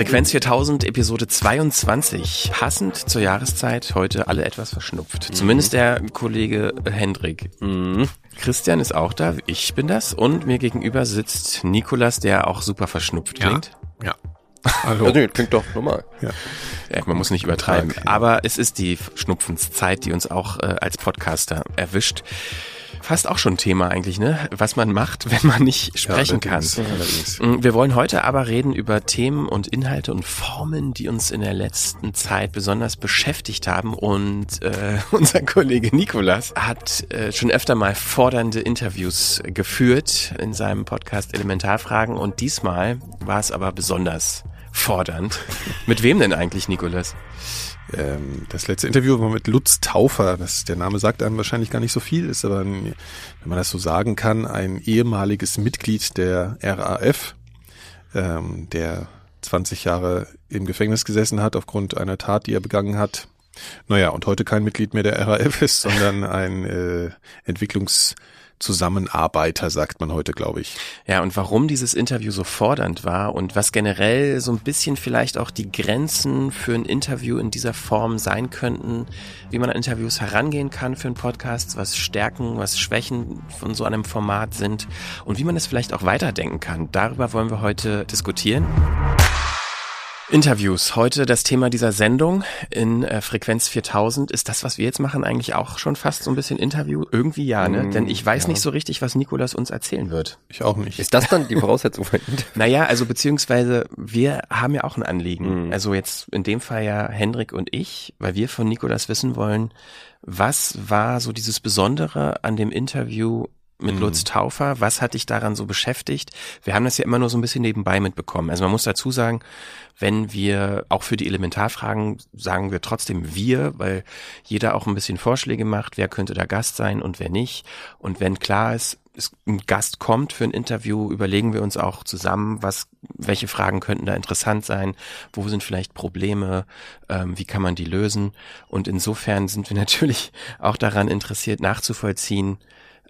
Frequenz 4000, Episode 22. Passend zur Jahreszeit, heute alle etwas verschnupft. Mhm. Zumindest der Kollege Hendrik. Mhm. Christian ist auch da, ich bin das. Und mir gegenüber sitzt Nikolas, der auch super verschnupft klingt. Ja. ja. Hallo. Also, klingt doch normal. Ja. ja. man muss nicht übertreiben. Okay. Aber es ist die Schnupfenszeit, die uns auch äh, als Podcaster erwischt fast auch schon Thema eigentlich, ne? Was man macht, wenn man nicht sprechen ja, kann. Mm, wir wollen heute aber reden über Themen und Inhalte und Formen, die uns in der letzten Zeit besonders beschäftigt haben. Und äh, unser Kollege Nikolas hat äh, schon öfter mal fordernde Interviews geführt in seinem Podcast Elementarfragen. Und diesmal war es aber besonders fordernd. Mit wem denn eigentlich, Nikolas? Ähm, das letzte Interview war mit Lutz Taufer. Das, der Name sagt einem wahrscheinlich gar nicht so viel, ist aber, ein, wenn man das so sagen kann, ein ehemaliges Mitglied der RAF, ähm, der 20 Jahre im Gefängnis gesessen hat aufgrund einer Tat, die er begangen hat. Naja, und heute kein Mitglied mehr der RAF ist, sondern ein äh, Entwicklungs- Zusammenarbeiter, sagt man heute, glaube ich. Ja, und warum dieses Interview so fordernd war und was generell so ein bisschen vielleicht auch die Grenzen für ein Interview in dieser Form sein könnten, wie man an Interviews herangehen kann für einen Podcast, was Stärken, was Schwächen von so einem Format sind und wie man es vielleicht auch weiterdenken kann. Darüber wollen wir heute diskutieren. Interviews. Heute das Thema dieser Sendung in äh, Frequenz 4000. Ist das, was wir jetzt machen, eigentlich auch schon fast so ein bisschen Interview? Irgendwie ja, ne? Mm, Denn ich weiß ja. nicht so richtig, was Nikolas uns erzählen wird. Ich auch nicht. Ist das dann die Voraussetzung für ein Interview? Naja, also beziehungsweise wir haben ja auch ein Anliegen. Mm. Also jetzt in dem Fall ja Hendrik und ich, weil wir von Nikolas wissen wollen, was war so dieses Besondere an dem Interview mit mhm. Lutz Taufer. Was hat dich daran so beschäftigt? Wir haben das ja immer nur so ein bisschen nebenbei mitbekommen. Also man muss dazu sagen, wenn wir auch für die Elementarfragen sagen wir trotzdem wir, weil jeder auch ein bisschen Vorschläge macht, wer könnte da Gast sein und wer nicht. Und wenn klar ist, ein Gast kommt für ein Interview, überlegen wir uns auch zusammen, was, welche Fragen könnten da interessant sein, wo sind vielleicht Probleme, ähm, wie kann man die lösen. Und insofern sind wir natürlich auch daran interessiert, nachzuvollziehen,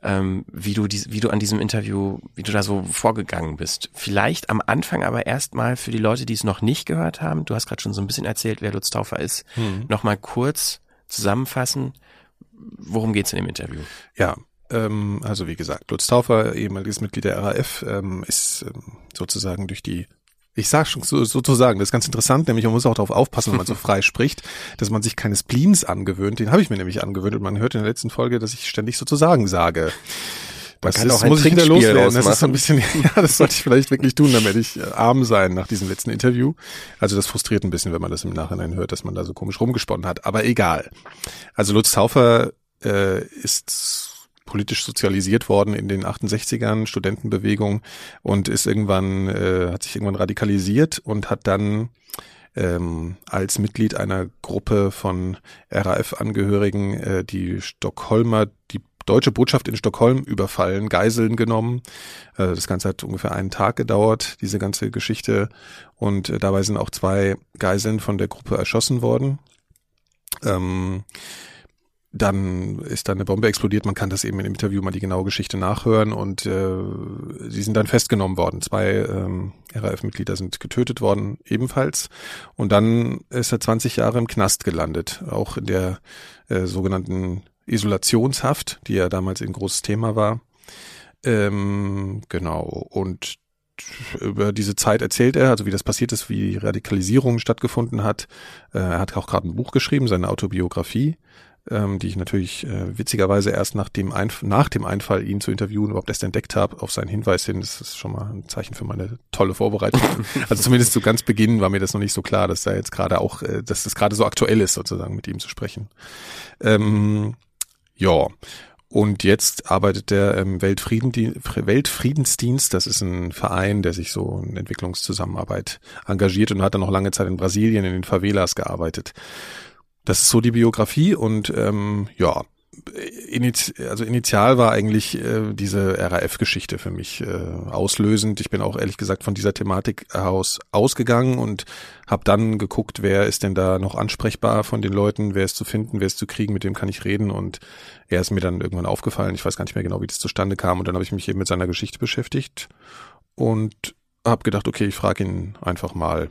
ähm, wie du dies, wie du an diesem Interview, wie du da so vorgegangen bist. Vielleicht am Anfang aber erstmal für die Leute, die es noch nicht gehört haben. Du hast gerade schon so ein bisschen erzählt, wer Lutz Taufer ist. Mhm. Nochmal kurz zusammenfassen. Worum geht's in dem Interview? Ja, ähm, also wie gesagt, Lutz Taufer, ehemaliges Mitglied der RAF, ähm, ist ähm, sozusagen durch die ich sag schon so, sozusagen, das ist ganz interessant, nämlich man muss auch darauf aufpassen, wenn man so frei spricht, dass man sich keine Spleens angewöhnt. Den habe ich mir nämlich angewöhnt und man hört in der letzten Folge, dass ich ständig sozusagen sage. Man das kann ist, auch ein muss ich wieder loswerden. Das ist so ein bisschen, ja, das sollte ich vielleicht wirklich tun, damit ich äh, arm sein nach diesem letzten Interview. Also das frustriert ein bisschen, wenn man das im Nachhinein hört, dass man da so komisch rumgesponnen hat. Aber egal. Also Lutz Taufer äh, ist politisch sozialisiert worden in den 68ern, Studentenbewegung und ist irgendwann, äh, hat sich irgendwann radikalisiert und hat dann ähm, als Mitglied einer Gruppe von RAF-Angehörigen äh, die Stockholmer, die deutsche Botschaft in Stockholm überfallen, Geiseln genommen. Äh, das Ganze hat ungefähr einen Tag gedauert, diese ganze Geschichte. Und äh, dabei sind auch zwei Geiseln von der Gruppe erschossen worden. Ähm, dann ist dann eine Bombe explodiert. Man kann das eben im Interview mal die genaue Geschichte nachhören und äh, sie sind dann festgenommen worden. Zwei ähm, RAF-Mitglieder sind getötet worden ebenfalls und dann ist er 20 Jahre im Knast gelandet, auch in der äh, sogenannten Isolationshaft, die ja damals ein großes Thema war. Ähm, genau und über diese Zeit erzählt er, also wie das passiert ist, wie Radikalisierung stattgefunden hat. Äh, er hat auch gerade ein Buch geschrieben, seine Autobiografie ähm, die ich natürlich äh, witzigerweise erst nach dem, Einf nach dem Einfall, ihn zu interviewen, überhaupt erst entdeckt habe, auf seinen Hinweis hin. Das ist schon mal ein Zeichen für meine tolle Vorbereitung. also zumindest zu ganz Beginn war mir das noch nicht so klar, dass da jetzt gerade auch, äh, dass das gerade so aktuell ist, sozusagen mit ihm zu sprechen. Ähm, ja. Und jetzt arbeitet er im Weltfriedensdienst. Das ist ein Verein, der sich so in Entwicklungszusammenarbeit engagiert und hat dann noch lange Zeit in Brasilien in den Favelas gearbeitet. Das ist so die Biografie und ähm, ja, Init also initial war eigentlich äh, diese RAF-Geschichte für mich äh, auslösend. Ich bin auch ehrlich gesagt von dieser Thematik aus ausgegangen und habe dann geguckt, wer ist denn da noch ansprechbar von den Leuten, wer ist zu finden, wer ist zu kriegen, mit dem kann ich reden und er ist mir dann irgendwann aufgefallen. Ich weiß gar nicht mehr genau, wie das zustande kam und dann habe ich mich eben mit seiner Geschichte beschäftigt und habe gedacht, okay, ich frage ihn einfach mal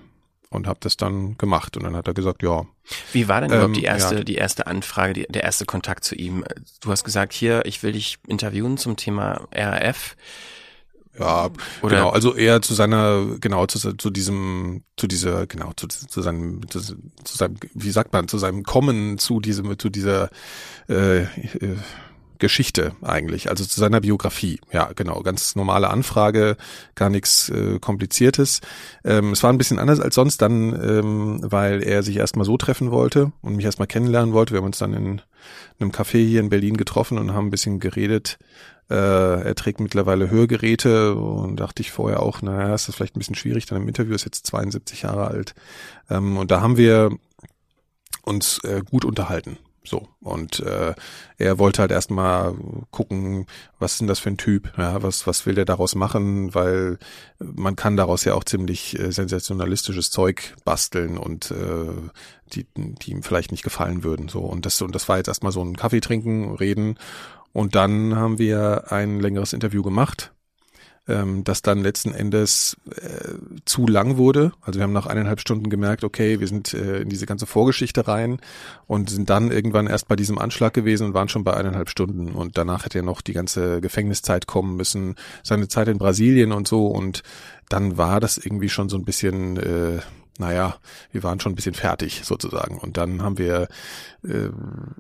und habe das dann gemacht und dann hat er gesagt, ja. Wie war denn überhaupt ähm, die erste, ja. die erste Anfrage, die, der erste Kontakt zu ihm? Du hast gesagt, hier, ich will dich interviewen zum Thema RAF. Ja, Oder genau, also eher zu seiner, genau, zu, zu diesem, zu dieser, genau, zu, zu seinem, zu, zu seinem, wie sagt man, zu seinem Kommen zu diesem, zu dieser äh, äh, Geschichte eigentlich, also zu seiner Biografie. Ja, genau, ganz normale Anfrage, gar nichts äh, Kompliziertes. Ähm, es war ein bisschen anders als sonst dann, ähm, weil er sich erstmal so treffen wollte und mich erstmal kennenlernen wollte. Wir haben uns dann in einem Café hier in Berlin getroffen und haben ein bisschen geredet. Äh, er trägt mittlerweile Hörgeräte und dachte ich vorher auch, naja, ist das vielleicht ein bisschen schwierig, dann im Interview ist jetzt 72 Jahre alt. Ähm, und da haben wir uns äh, gut unterhalten. So. Und äh, er wollte halt erstmal gucken, was ist denn das für ein Typ, ja, was, was will der daraus machen, weil man kann daraus ja auch ziemlich äh, sensationalistisches Zeug basteln und äh, die, die ihm vielleicht nicht gefallen würden. So. Und das, und das war jetzt erstmal so ein Kaffee trinken, reden. Und dann haben wir ein längeres Interview gemacht ähm, das dann letzten Endes äh, zu lang wurde. Also wir haben nach eineinhalb Stunden gemerkt, okay, wir sind äh, in diese ganze Vorgeschichte rein und sind dann irgendwann erst bei diesem Anschlag gewesen und waren schon bei eineinhalb Stunden. Und danach hätte ja noch die ganze Gefängniszeit kommen müssen, seine Zeit in Brasilien und so. Und dann war das irgendwie schon so ein bisschen, äh, naja, wir waren schon ein bisschen fertig sozusagen. Und dann haben wir, äh,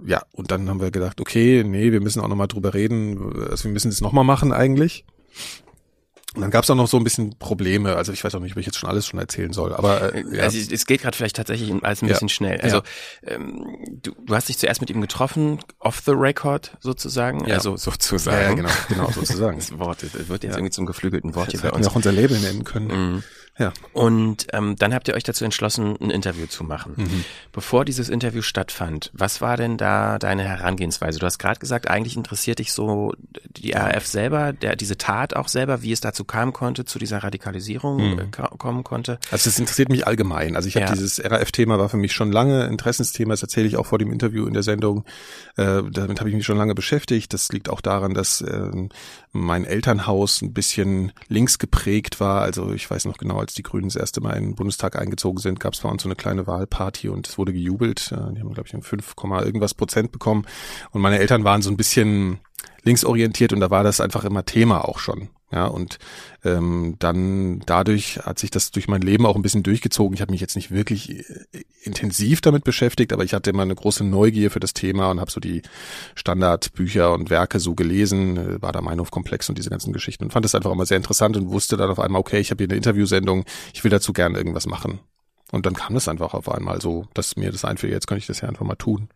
ja, und dann haben wir gedacht, okay, nee, wir müssen auch nochmal drüber reden. Also wir müssen es nochmal machen eigentlich. Und dann gab es auch noch so ein bisschen Probleme. Also ich weiß auch nicht, ob ich jetzt schon alles schon erzählen soll. Aber äh, ja. also es geht gerade vielleicht tatsächlich alles ein bisschen ja. schnell. Also ja. ähm, du, du hast dich zuerst mit ihm getroffen, off the record sozusagen. Ja. Also sozusagen. Ja, genau, genau sozusagen. das Wort das wird jetzt irgendwie zum geflügelten Wort das hier bei uns. Wir auch unser Label nennen können. Mhm. Ja. Und ähm, dann habt ihr euch dazu entschlossen, ein Interview zu machen. Mhm. Bevor dieses Interview stattfand, was war denn da deine Herangehensweise? Du hast gerade gesagt, eigentlich interessiert dich so die RAF selber, der, diese Tat auch selber, wie es dazu kam konnte, zu dieser Radikalisierung mhm. äh, kommen konnte. Also es interessiert mich allgemein. Also ich habe ja. dieses RAF-Thema war für mich schon lange Interessensthema. Das erzähle ich auch vor dem Interview in der Sendung. Äh, damit habe ich mich schon lange beschäftigt. Das liegt auch daran, dass äh, mein Elternhaus ein bisschen links geprägt war. Also ich weiß noch genau, als die Grünen das erste Mal in den Bundestag eingezogen sind, gab es bei uns so eine kleine Wahlparty und es wurde gejubelt. Die haben, glaube ich, 5, irgendwas Prozent bekommen. Und meine Eltern waren so ein bisschen linksorientiert und da war das einfach immer Thema auch schon. Ja, und ähm, dann dadurch hat sich das durch mein Leben auch ein bisschen durchgezogen. Ich habe mich jetzt nicht wirklich äh, intensiv damit beschäftigt, aber ich hatte immer eine große Neugier für das Thema und habe so die Standardbücher und Werke so gelesen, äh, war der Meinhof-Komplex und diese ganzen Geschichten und fand es einfach immer sehr interessant und wusste dann auf einmal, okay, ich habe hier eine Interviewsendung, ich will dazu gerne irgendwas machen. Und dann kam es einfach auf einmal so, dass mir das einfiel, jetzt kann ich das ja einfach mal tun.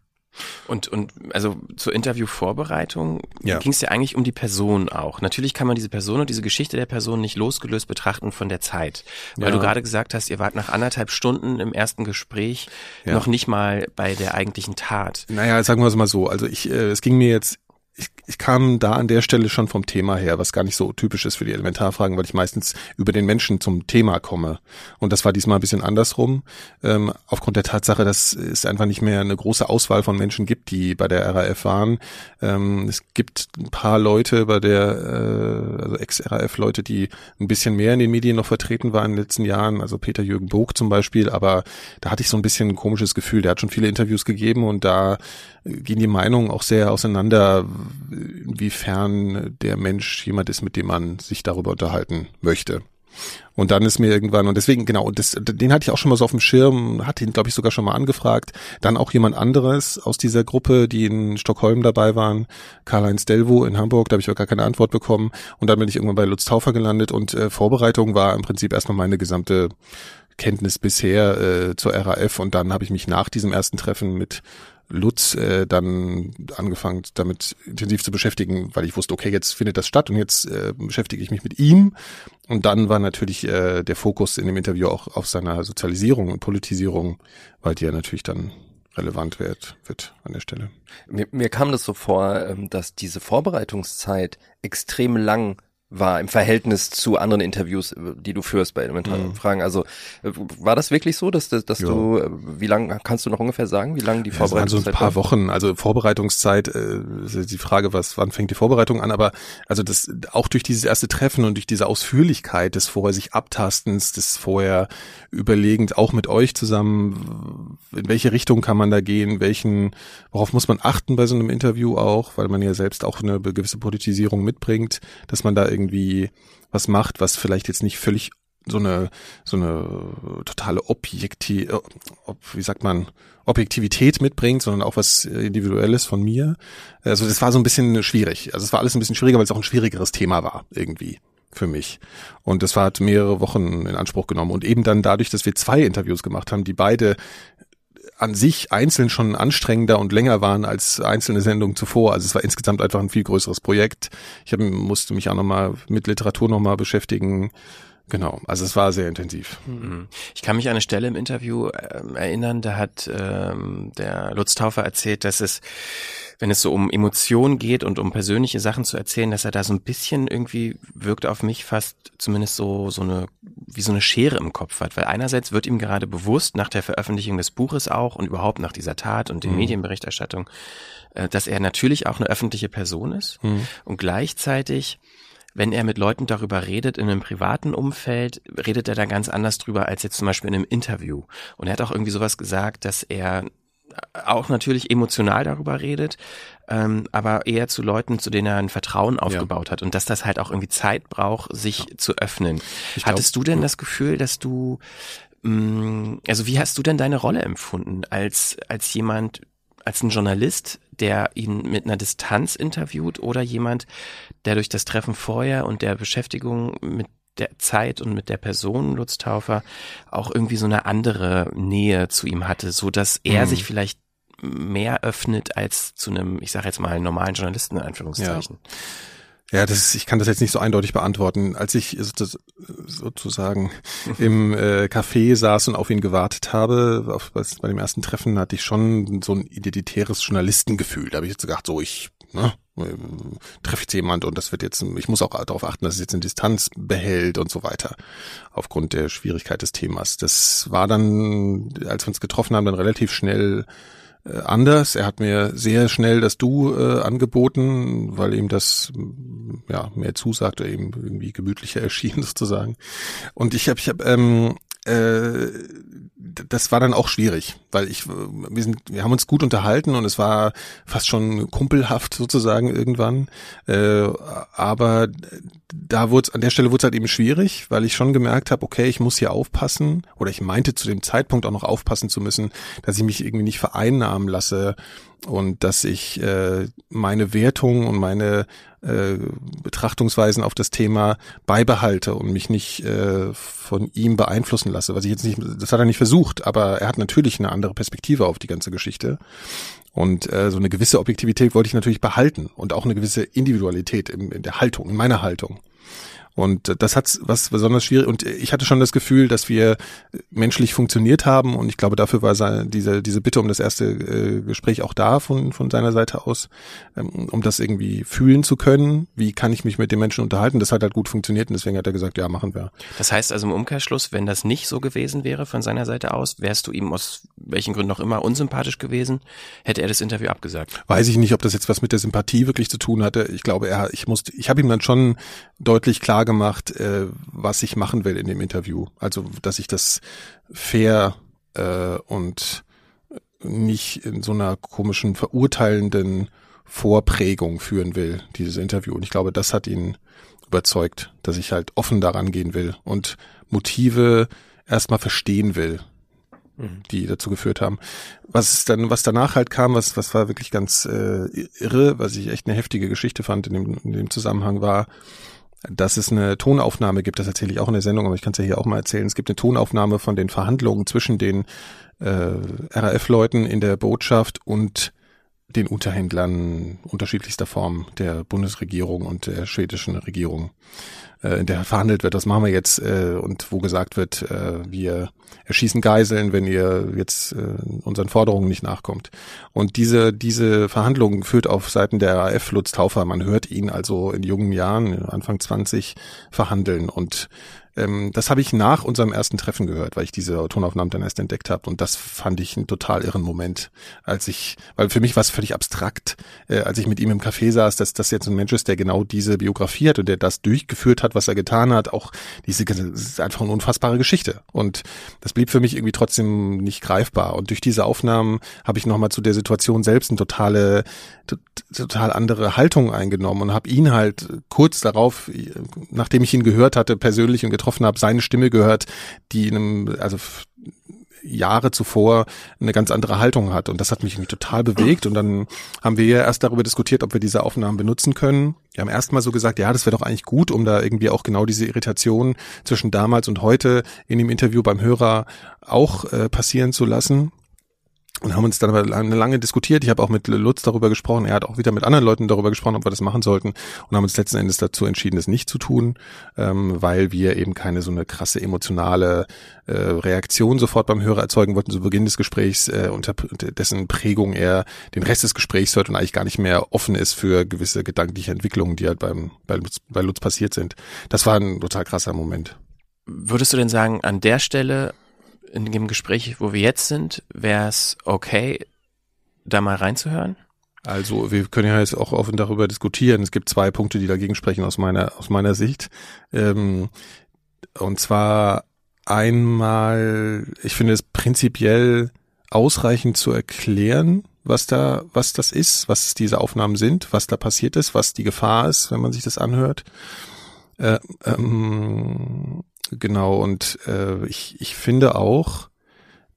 Und, und also zur Interviewvorbereitung ja. ging es ja eigentlich um die Person auch. Natürlich kann man diese Person und diese Geschichte der Person nicht losgelöst betrachten von der Zeit. Weil ja. du gerade gesagt hast, ihr wart nach anderthalb Stunden im ersten Gespräch ja. noch nicht mal bei der eigentlichen Tat. Naja, sagen wir es mal so. Also ich, äh, es ging mir jetzt ich, ich kam da an der Stelle schon vom Thema her, was gar nicht so typisch ist für die Elementarfragen, weil ich meistens über den Menschen zum Thema komme. Und das war diesmal ein bisschen andersrum, ähm, aufgrund der Tatsache, dass es einfach nicht mehr eine große Auswahl von Menschen gibt, die bei der RAF waren. Ähm, es gibt ein paar Leute bei der, äh, also Ex-RAF-Leute, die ein bisschen mehr in den Medien noch vertreten waren in den letzten Jahren, also Peter-Jürgen Bog zum Beispiel, aber da hatte ich so ein bisschen ein komisches Gefühl. Der hat schon viele Interviews gegeben und da gehen die Meinungen auch sehr auseinander, inwiefern der Mensch jemand ist, mit dem man sich darüber unterhalten möchte. Und dann ist mir irgendwann, und deswegen, genau, und das, den hatte ich auch schon mal so auf dem Schirm, hatte ihn, glaube ich, sogar schon mal angefragt. Dann auch jemand anderes aus dieser Gruppe, die in Stockholm dabei waren, Karl-Heinz Delvo in Hamburg, da habe ich aber gar keine Antwort bekommen. Und dann bin ich irgendwann bei Lutz Taufer gelandet und äh, Vorbereitung war im Prinzip erstmal meine gesamte Kenntnis bisher äh, zur RAF und dann habe ich mich nach diesem ersten Treffen mit Lutz äh, dann angefangen, damit intensiv zu beschäftigen, weil ich wusste, okay, jetzt findet das statt und jetzt äh, beschäftige ich mich mit ihm. Und dann war natürlich äh, der Fokus in dem Interview auch auf seiner Sozialisierung und Politisierung, weil die ja natürlich dann relevant wird, wird an der Stelle. Mir, mir kam das so vor, ähm, dass diese Vorbereitungszeit extrem lang war im Verhältnis zu anderen Interviews, die du führst bei elementaren mhm. Fragen. Also äh, war das wirklich so, dass, dass, dass du, äh, wie lange kannst du noch ungefähr sagen, wie lange die Vorbereitungszeit? Ja, so ein paar war? Wochen. Also Vorbereitungszeit, äh, die Frage, was, wann fängt die Vorbereitung an? Aber also das auch durch dieses erste Treffen und durch diese Ausführlichkeit des vorher sich Abtastens, des vorher Überlegens, auch mit euch zusammen, in welche Richtung kann man da gehen, welchen, worauf muss man achten bei so einem Interview auch, weil man ja selbst auch eine gewisse Politisierung mitbringt, dass man da irgendwie was macht, was vielleicht jetzt nicht völlig so eine so eine totale Objekti äh, wie sagt man Objektivität mitbringt, sondern auch was individuelles von mir. Also das war so ein bisschen schwierig. Also es war alles ein bisschen schwieriger, weil es auch ein schwierigeres Thema war irgendwie für mich. Und das hat mehrere Wochen in Anspruch genommen und eben dann dadurch, dass wir zwei Interviews gemacht haben, die beide an sich einzeln schon anstrengender und länger waren als einzelne Sendungen zuvor. Also es war insgesamt einfach ein viel größeres Projekt. Ich hab, musste mich auch nochmal mit Literatur nochmal beschäftigen. Genau, also es war sehr intensiv. Mhm. Ich kann mich an eine Stelle im Interview äh, erinnern, da hat ähm, der Lutz Taufer erzählt, dass es wenn es so um Emotionen geht und um persönliche Sachen zu erzählen, dass er da so ein bisschen irgendwie wirkt auf mich fast zumindest so, so eine, wie so eine Schere im Kopf hat. Weil einerseits wird ihm gerade bewusst, nach der Veröffentlichung des Buches auch und überhaupt nach dieser Tat und den mhm. Medienberichterstattung, äh, dass er natürlich auch eine öffentliche Person ist mhm. und gleichzeitig wenn er mit Leuten darüber redet in einem privaten Umfeld, redet er da ganz anders drüber als jetzt zum Beispiel in einem Interview. Und er hat auch irgendwie sowas gesagt, dass er auch natürlich emotional darüber redet, ähm, aber eher zu Leuten, zu denen er ein Vertrauen aufgebaut ja. hat und dass das halt auch irgendwie Zeit braucht, sich ja. zu öffnen. Ich Hattest glaub, du denn das Gefühl, dass du, mh, mm, also wie hast du denn deine Rolle empfunden als als jemand, als ein Journalist, der ihn mit einer Distanz interviewt oder jemand, der durch das Treffen vorher und der Beschäftigung mit der Zeit und mit der Person Lutz Taufer auch irgendwie so eine andere Nähe zu ihm hatte, so dass er mhm. sich vielleicht mehr öffnet als zu einem, ich sage jetzt mal, normalen Journalisten in Anführungszeichen. Ja. Ja, das ist, ich kann das jetzt nicht so eindeutig beantworten. Als ich sozusagen im äh, Café saß und auf ihn gewartet habe, auf, bei dem ersten Treffen hatte ich schon so ein identitäres Journalistengefühl. Da habe ich jetzt gedacht, so ich ne, treffe jetzt jemand und das wird jetzt, ich muss auch darauf achten, dass es jetzt eine Distanz behält und so weiter, aufgrund der Schwierigkeit des Themas. Das war dann, als wir uns getroffen haben, dann relativ schnell äh, anders. Er hat mir sehr schnell das Du äh, angeboten, weil ihm das ja mehr zusagte, eben irgendwie gemütlicher erschien sozusagen. Und ich habe ich hab, ähm, äh, das war dann auch schwierig, weil ich, wir sind, wir haben uns gut unterhalten und es war fast schon kumpelhaft sozusagen irgendwann. Äh, aber da wurde an der Stelle wurde es halt eben schwierig, weil ich schon gemerkt habe, okay, ich muss hier aufpassen oder ich meinte zu dem Zeitpunkt auch noch aufpassen zu müssen, dass ich mich irgendwie nicht vereinnahmen lasse und dass ich äh, meine Wertung und meine äh, Betrachtungsweisen auf das Thema beibehalte und mich nicht äh, von ihm beeinflussen lasse. Was ich jetzt nicht, das hat er nicht versucht, aber er hat natürlich eine andere Perspektive auf die ganze Geschichte. Und äh, so eine gewisse Objektivität wollte ich natürlich behalten und auch eine gewisse Individualität in, in der Haltung, in meiner Haltung. Und das hat was besonders schwierig. Und ich hatte schon das Gefühl, dass wir menschlich funktioniert haben. Und ich glaube, dafür war seine, diese, diese Bitte um das erste äh, Gespräch auch da von, von seiner Seite aus, ähm, um das irgendwie fühlen zu können. Wie kann ich mich mit den Menschen unterhalten? Das hat halt gut funktioniert. Und deswegen hat er gesagt, ja, machen wir. Das heißt also im Umkehrschluss, wenn das nicht so gewesen wäre von seiner Seite aus, wärst du ihm aus welchen Gründen auch immer unsympathisch gewesen, hätte er das Interview abgesagt. Weiß ich nicht, ob das jetzt was mit der Sympathie wirklich zu tun hatte. Ich glaube, er, ich musste, ich habe ihm dann schon deutlich klar klar gemacht, äh, was ich machen will in dem Interview. Also, dass ich das fair äh, und nicht in so einer komischen verurteilenden Vorprägung führen will, dieses Interview. Und ich glaube, das hat ihn überzeugt, dass ich halt offen daran gehen will und Motive erstmal verstehen will, mhm. die dazu geführt haben. Was ist dann, was danach halt kam, was, was war wirklich ganz äh, irre, was ich echt eine heftige Geschichte fand in dem, in dem Zusammenhang war, dass es eine Tonaufnahme gibt, das erzähle ich auch in der Sendung, aber ich kann es ja hier auch mal erzählen. Es gibt eine Tonaufnahme von den Verhandlungen zwischen den äh, RAF-Leuten in der Botschaft und den Unterhändlern unterschiedlichster Form der Bundesregierung und der schwedischen Regierung, äh, in der verhandelt wird, was machen wir jetzt, äh, und wo gesagt wird, äh, wir erschießen Geiseln, wenn ihr jetzt äh, unseren Forderungen nicht nachkommt. Und diese, diese Verhandlungen führt auf Seiten der RAF Lutz Taufer. Man hört ihn also in jungen Jahren, Anfang 20, verhandeln und ähm, das habe ich nach unserem ersten Treffen gehört, weil ich diese Tonaufnahmen dann erst entdeckt habe. Und das fand ich einen total irren Moment, als ich, weil für mich war es völlig abstrakt, äh, als ich mit ihm im Café saß, dass das jetzt ein Mensch ist, der genau diese Biografie hat und der das durchgeführt hat, was er getan hat. Auch diese, das ist einfach eine unfassbare Geschichte. Und das blieb für mich irgendwie trotzdem nicht greifbar. Und durch diese Aufnahmen habe ich nochmal zu der Situation selbst eine totale, total andere Haltung eingenommen und habe ihn halt kurz darauf, nachdem ich ihn gehört hatte, persönlich und getroffen habe, seine Stimme gehört, die in einem, also Jahre zuvor eine ganz andere Haltung hat. Und das hat mich total bewegt. Und dann haben wir ja erst darüber diskutiert, ob wir diese Aufnahmen benutzen können. Wir haben erstmal so gesagt, ja, das wäre doch eigentlich gut, um da irgendwie auch genau diese Irritation zwischen damals und heute in dem Interview beim Hörer auch äh, passieren zu lassen und haben uns dann aber lange, lange diskutiert. Ich habe auch mit Lutz darüber gesprochen. Er hat auch wieder mit anderen Leuten darüber gesprochen, ob wir das machen sollten und haben uns letzten Endes dazu entschieden, das nicht zu tun, ähm, weil wir eben keine so eine krasse emotionale äh, Reaktion sofort beim Hörer erzeugen wollten zu Beginn des Gesprächs, äh, unter dessen Prägung er den Rest des Gesprächs hört und eigentlich gar nicht mehr offen ist für gewisse gedankliche Entwicklungen, die halt beim bei Lutz, bei Lutz passiert sind. Das war ein total krasser Moment. Würdest du denn sagen, an der Stelle in dem Gespräch, wo wir jetzt sind, wäre es okay, da mal reinzuhören? Also wir können ja jetzt auch offen darüber diskutieren. Es gibt zwei Punkte, die dagegen sprechen aus meiner aus meiner Sicht. Ähm, und zwar einmal, ich finde es prinzipiell ausreichend zu erklären, was da was das ist, was diese Aufnahmen sind, was da passiert ist, was die Gefahr ist, wenn man sich das anhört. Äh, ähm, Genau, und äh, ich, ich finde auch,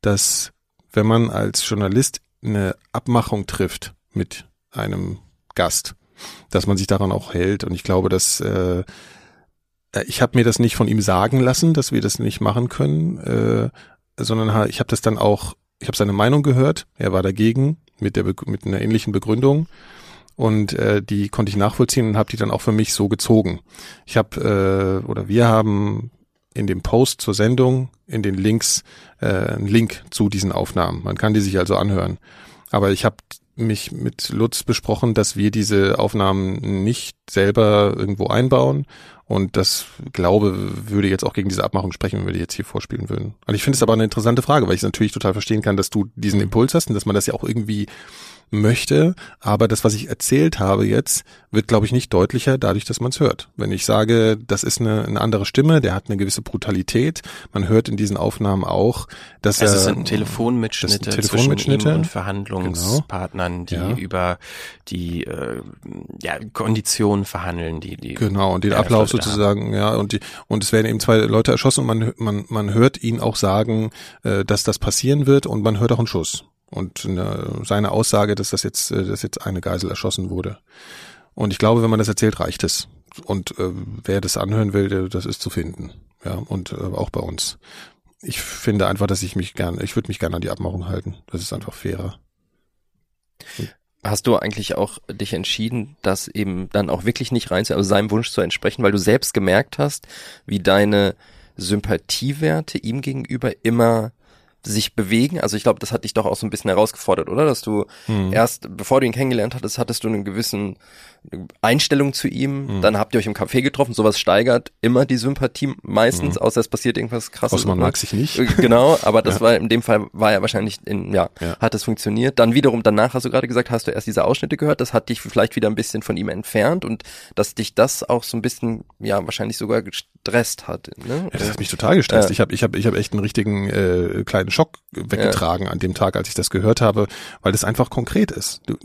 dass wenn man als Journalist eine Abmachung trifft mit einem Gast, dass man sich daran auch hält. Und ich glaube, dass äh, ich habe mir das nicht von ihm sagen lassen, dass wir das nicht machen können, äh, sondern ich habe das dann auch, ich habe seine Meinung gehört, er war dagegen mit der mit einer ähnlichen Begründung und äh, die konnte ich nachvollziehen und habe die dann auch für mich so gezogen. Ich habe äh, oder wir haben in dem Post zur Sendung, in den Links, äh, einen Link zu diesen Aufnahmen. Man kann die sich also anhören. Aber ich habe mich mit Lutz besprochen, dass wir diese Aufnahmen nicht selber irgendwo einbauen. Und das, glaube, würde jetzt auch gegen diese Abmachung sprechen, wenn wir die jetzt hier vorspielen würden. Und ich finde es aber eine interessante Frage, weil ich natürlich total verstehen kann, dass du diesen Impuls hast und dass man das ja auch irgendwie möchte. Aber das, was ich erzählt habe jetzt, wird, glaube ich, nicht deutlicher dadurch, dass man es hört. Wenn ich sage, das ist eine, eine andere Stimme, der hat eine gewisse Brutalität. Man hört in diesen Aufnahmen auch, dass also er... Es sind Telefonmitschnitte, das sind Telefonmitschnitte zwischen ihm und Verhandlungspartnern, genau. die ja. über die äh, ja, Konditionen verhandeln, die, die Genau, und den Ablauf sozusagen, haben. ja, und die, und es werden eben zwei Leute erschossen und man, man, man hört ihn auch sagen, äh, dass das passieren wird und man hört auch einen Schuss. Und eine, seine Aussage, dass das jetzt, äh, dass jetzt eine Geisel erschossen wurde. Und ich glaube, wenn man das erzählt, reicht es. Und äh, wer das anhören will, der, das ist zu finden. Ja, und äh, auch bei uns. Ich finde einfach, dass ich mich gerne, ich würde mich gerne an die Abmachung halten. Das ist einfach fairer. Hast du eigentlich auch dich entschieden, das eben dann auch wirklich nicht rein, also seinem Wunsch zu entsprechen, weil du selbst gemerkt hast, wie deine Sympathiewerte ihm gegenüber immer sich bewegen. Also ich glaube, das hat dich doch auch so ein bisschen herausgefordert, oder? Dass du hm. erst, bevor du ihn kennengelernt hattest, hattest du einen gewissen Einstellung zu ihm, mhm. dann habt ihr euch im Café getroffen, sowas steigert immer die Sympathie meistens, mhm. außer es passiert irgendwas krasses. Außer man mag sich nicht. Äh, genau, aber das ja. war in dem Fall war ja wahrscheinlich in, ja, ja, hat es funktioniert. Dann wiederum danach hast du gerade gesagt, hast du erst diese Ausschnitte gehört, das hat dich vielleicht wieder ein bisschen von ihm entfernt und dass dich das auch so ein bisschen, ja, wahrscheinlich sogar gestresst hat. Ne? Ja, das hat mich total gestresst. Ich habe ich hab, ich hab echt einen richtigen äh, kleinen Schock weggetragen an dem Tag, als ich das gehört habe, weil das einfach konkret ist. Du,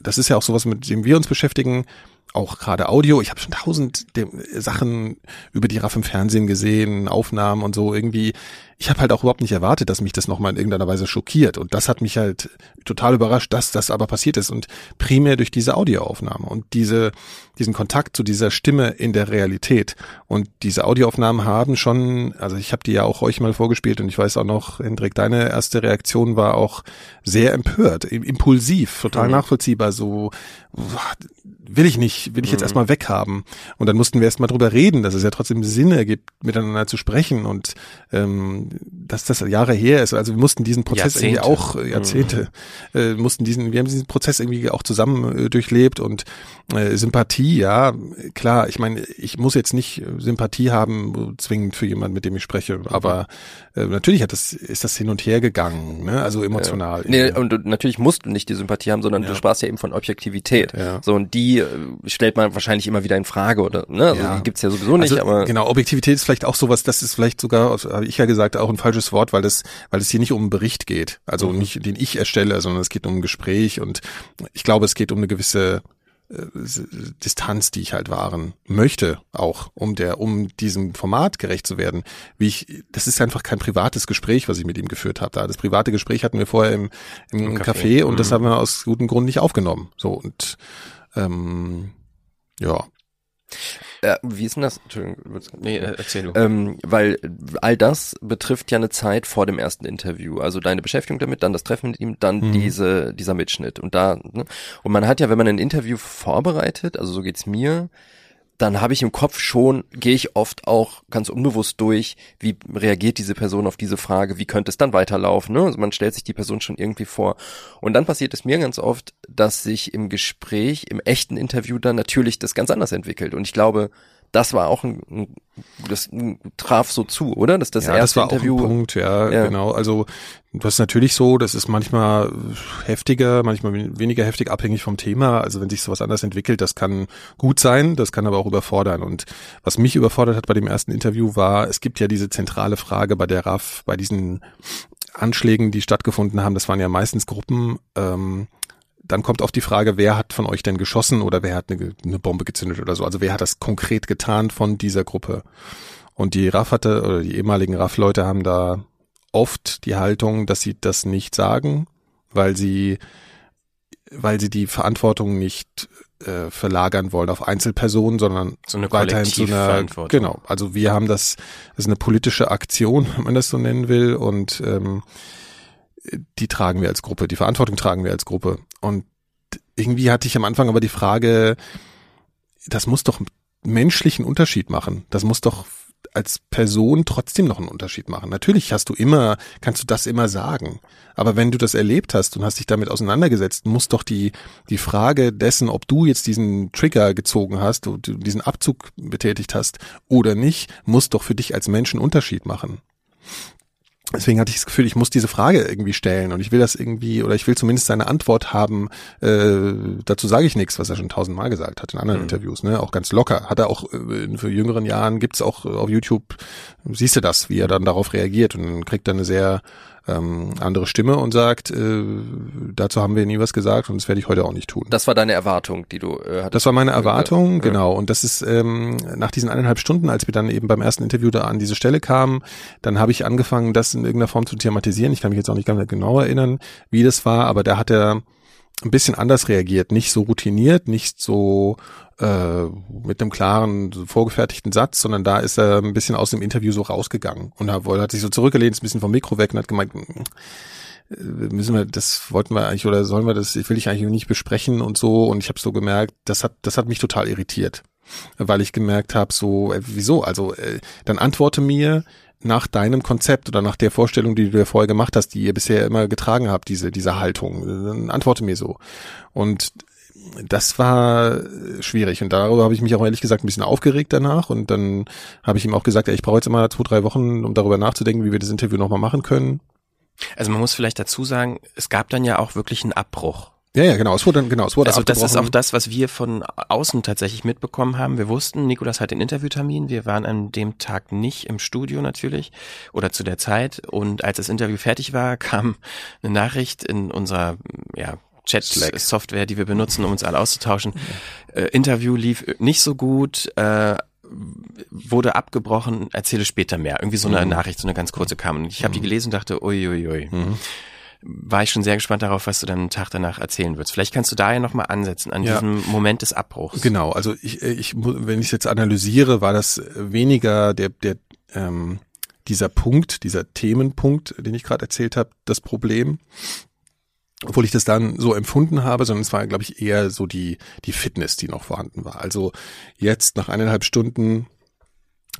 das ist ja auch sowas, mit dem wir uns beschäftigen, auch gerade Audio. Ich habe schon tausend Sachen über die RAF im Fernsehen gesehen, Aufnahmen und so. Irgendwie ich habe halt auch überhaupt nicht erwartet, dass mich das nochmal in irgendeiner Weise schockiert. Und das hat mich halt total überrascht, dass das aber passiert ist. Und primär durch diese Audioaufnahme und diese, diesen Kontakt zu dieser Stimme in der Realität. Und diese Audioaufnahmen haben schon, also ich habe die ja auch euch mal vorgespielt und ich weiß auch noch, Hendrik, deine erste Reaktion war auch sehr empört, impulsiv, total mhm. nachvollziehbar, so will ich nicht, will ich jetzt mhm. erstmal weghaben. Und dann mussten wir erstmal drüber reden, dass es ja trotzdem Sinn ergibt, miteinander zu sprechen und ähm, dass das Jahre her ist. Also wir mussten diesen Prozess Jahrzehnte. irgendwie auch äh, Jahrzehnte, mhm. äh, mussten diesen, wir haben diesen Prozess irgendwie auch zusammen äh, durchlebt und äh, Sympathie, ja, klar, ich meine, ich muss jetzt nicht Sympathie haben, zwingend für jemanden, mit dem ich spreche, aber äh, natürlich hat das, ist das hin und her gegangen, ne? also emotional. Ja. Nee, und natürlich musst du nicht die Sympathie haben, sondern ja. du sprachst ja eben von Objektivität. Ja. So, und die äh, stellt man wahrscheinlich immer wieder in Frage, oder, ne? Also ja. die gibt's ja sowieso nicht, also, aber. Genau, Objektivität ist vielleicht auch sowas, das ist vielleicht sogar, habe ich ja gesagt, auch ein falsches Wort, weil das, weil es hier nicht um einen Bericht geht. Also mhm. nicht, den ich erstelle, sondern es geht um ein Gespräch und ich glaube, es geht um eine gewisse äh, Distanz, die ich halt wahren möchte, auch um der, um diesem Format gerecht zu werden. Wie ich, das ist einfach kein privates Gespräch, was ich mit ihm geführt habe. Da das private Gespräch hatten wir vorher im, im, Im Café, Café und mhm. das haben wir aus gutem Grund nicht aufgenommen. So und ähm, ja. Äh, wie ist denn das? Entschuldigung, nee, äh, erzähl du. Ähm, weil all das betrifft ja eine Zeit vor dem ersten Interview. Also deine Beschäftigung damit, dann das Treffen mit ihm, dann mhm. diese, dieser Mitschnitt. Und da, ne? Und man hat ja, wenn man ein Interview vorbereitet, also so geht's mir, dann habe ich im Kopf schon, gehe ich oft auch ganz unbewusst durch, wie reagiert diese Person auf diese Frage, wie könnte es dann weiterlaufen. Ne? Also man stellt sich die Person schon irgendwie vor. Und dann passiert es mir ganz oft, dass sich im Gespräch, im echten Interview dann natürlich das ganz anders entwickelt. Und ich glaube, das war auch ein, das traf so zu, oder? Dass das ja, erste das war Interview, auch ein Punkt, ja, ja, genau. Also das ist natürlich so, das ist manchmal heftiger, manchmal weniger heftig, abhängig vom Thema. Also wenn sich sowas anders entwickelt, das kann gut sein, das kann aber auch überfordern. Und was mich überfordert hat bei dem ersten Interview war, es gibt ja diese zentrale Frage bei der RAF, bei diesen Anschlägen, die stattgefunden haben, das waren ja meistens Gruppen, ähm, dann kommt auf die Frage, wer hat von euch denn geschossen oder wer hat eine, eine Bombe gezündet oder so. Also wer hat das konkret getan von dieser Gruppe? Und die RAF hatte, oder die ehemaligen RAF-Leute haben da oft die Haltung, dass sie das nicht sagen, weil sie, weil sie die Verantwortung nicht äh, verlagern wollen auf Einzelpersonen, sondern so eine weiterhin zu einer, genau. Also wir haben das, das ist eine politische Aktion, wenn man das so nennen will, und ähm, die tragen wir als Gruppe, die Verantwortung tragen wir als Gruppe. Und irgendwie hatte ich am Anfang aber die Frage, das muss doch menschlichen Unterschied machen. Das muss doch als Person trotzdem noch einen Unterschied machen. Natürlich hast du immer, kannst du das immer sagen. Aber wenn du das erlebt hast und hast dich damit auseinandergesetzt, muss doch die, die Frage dessen, ob du jetzt diesen Trigger gezogen hast, diesen Abzug betätigt hast oder nicht, muss doch für dich als Menschen Unterschied machen. Deswegen hatte ich das Gefühl, ich muss diese Frage irgendwie stellen und ich will das irgendwie, oder ich will zumindest seine Antwort haben. Äh, dazu sage ich nichts, was er schon tausendmal gesagt hat in anderen mhm. Interviews, ne? Auch ganz locker. Hat er auch äh, für jüngeren Jahren gibt's auch auf YouTube, siehst du das, wie er dann darauf reagiert und dann kriegt er eine sehr ähm, andere Stimme und sagt, äh, dazu haben wir nie was gesagt und das werde ich heute auch nicht tun. Das war deine Erwartung, die du äh, hattest. Das war meine Erwartung, ja. genau. Und das ist ähm, nach diesen eineinhalb Stunden, als wir dann eben beim ersten Interview da an diese Stelle kamen, dann habe ich angefangen, das in irgendeiner Form zu thematisieren. Ich kann mich jetzt auch nicht ganz genau erinnern, wie das war, aber da hat er ein bisschen anders reagiert, nicht so routiniert, nicht so äh, mit einem klaren, vorgefertigten Satz, sondern da ist er ein bisschen aus dem Interview so rausgegangen. Und hat, hat sich so zurückgelehnt, ein bisschen vom Mikro weg und hat gemeint, äh, müssen wir, das wollten wir eigentlich oder sollen wir das, will ich eigentlich nicht besprechen und so. Und ich habe so gemerkt, das hat, das hat mich total irritiert, weil ich gemerkt habe, so, äh, wieso, also äh, dann antworte mir, nach deinem Konzept oder nach der Vorstellung, die du dir vorher gemacht hast, die ihr bisher immer getragen habt, diese, diese Haltung. Dann antworte mir so. Und das war schwierig und darüber habe ich mich auch ehrlich gesagt ein bisschen aufgeregt danach und dann habe ich ihm auch gesagt, ey, ich brauche jetzt immer zwei, drei Wochen, um darüber nachzudenken, wie wir das Interview nochmal machen können. Also man muss vielleicht dazu sagen, es gab dann ja auch wirklich einen Abbruch. Ja, ja, genau. Es wurde dann, genau, es wurde Also das ist auch das, was wir von außen tatsächlich mitbekommen haben. Wir wussten, Nikolas hat den Interviewtermin. Wir waren an dem Tag nicht im Studio natürlich oder zu der Zeit. Und als das Interview fertig war, kam eine Nachricht in unserer, ja, Chat-Software, die wir benutzen, um uns alle auszutauschen. Äh, Interview lief nicht so gut. Äh, wurde abgebrochen, erzähle später mehr. Irgendwie so eine mhm. Nachricht, so eine ganz kurze kam. Und ich habe die mhm. gelesen und dachte, uiuiui. Ui, ui. Mhm war ich schon sehr gespannt darauf, was du dann einen Tag danach erzählen würdest. Vielleicht kannst du da ja nochmal ansetzen, an ja. diesem Moment des Abbruchs. Genau, also ich, ich wenn ich es jetzt analysiere, war das weniger der, der ähm, dieser Punkt, dieser Themenpunkt, den ich gerade erzählt habe, das Problem, obwohl ich das dann so empfunden habe, sondern es war, glaube ich, eher so die, die Fitness, die noch vorhanden war. Also jetzt nach eineinhalb Stunden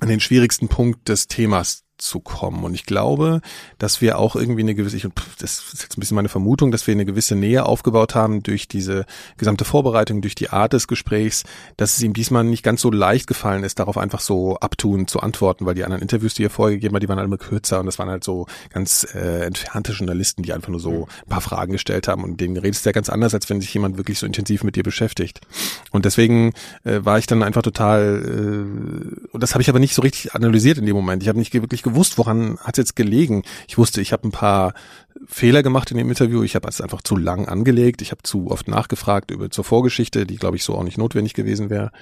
an den schwierigsten Punkt des Themas zu kommen. Und ich glaube, dass wir auch irgendwie eine gewisse, ich, das ist jetzt ein bisschen meine Vermutung, dass wir eine gewisse Nähe aufgebaut haben durch diese gesamte Vorbereitung, durch die Art des Gesprächs, dass es ihm diesmal nicht ganz so leicht gefallen ist, darauf einfach so abtun zu antworten, weil die anderen Interviews, die er vorgegeben hat, die waren halt immer kürzer und das waren halt so ganz äh, entfernte Journalisten, die einfach nur so ein paar Fragen gestellt haben und denen redest du ja ganz anders, als wenn sich jemand wirklich so intensiv mit dir beschäftigt. Und deswegen äh, war ich dann einfach total, äh, und das habe ich aber nicht so richtig analysiert in dem Moment. Ich habe nicht wirklich gewusst, woran hat es jetzt gelegen. Ich wusste, ich habe ein paar Fehler gemacht in dem Interview. Ich habe es einfach zu lang angelegt. Ich habe zu oft nachgefragt über zur Vorgeschichte, die glaube ich so auch nicht notwendig gewesen wäre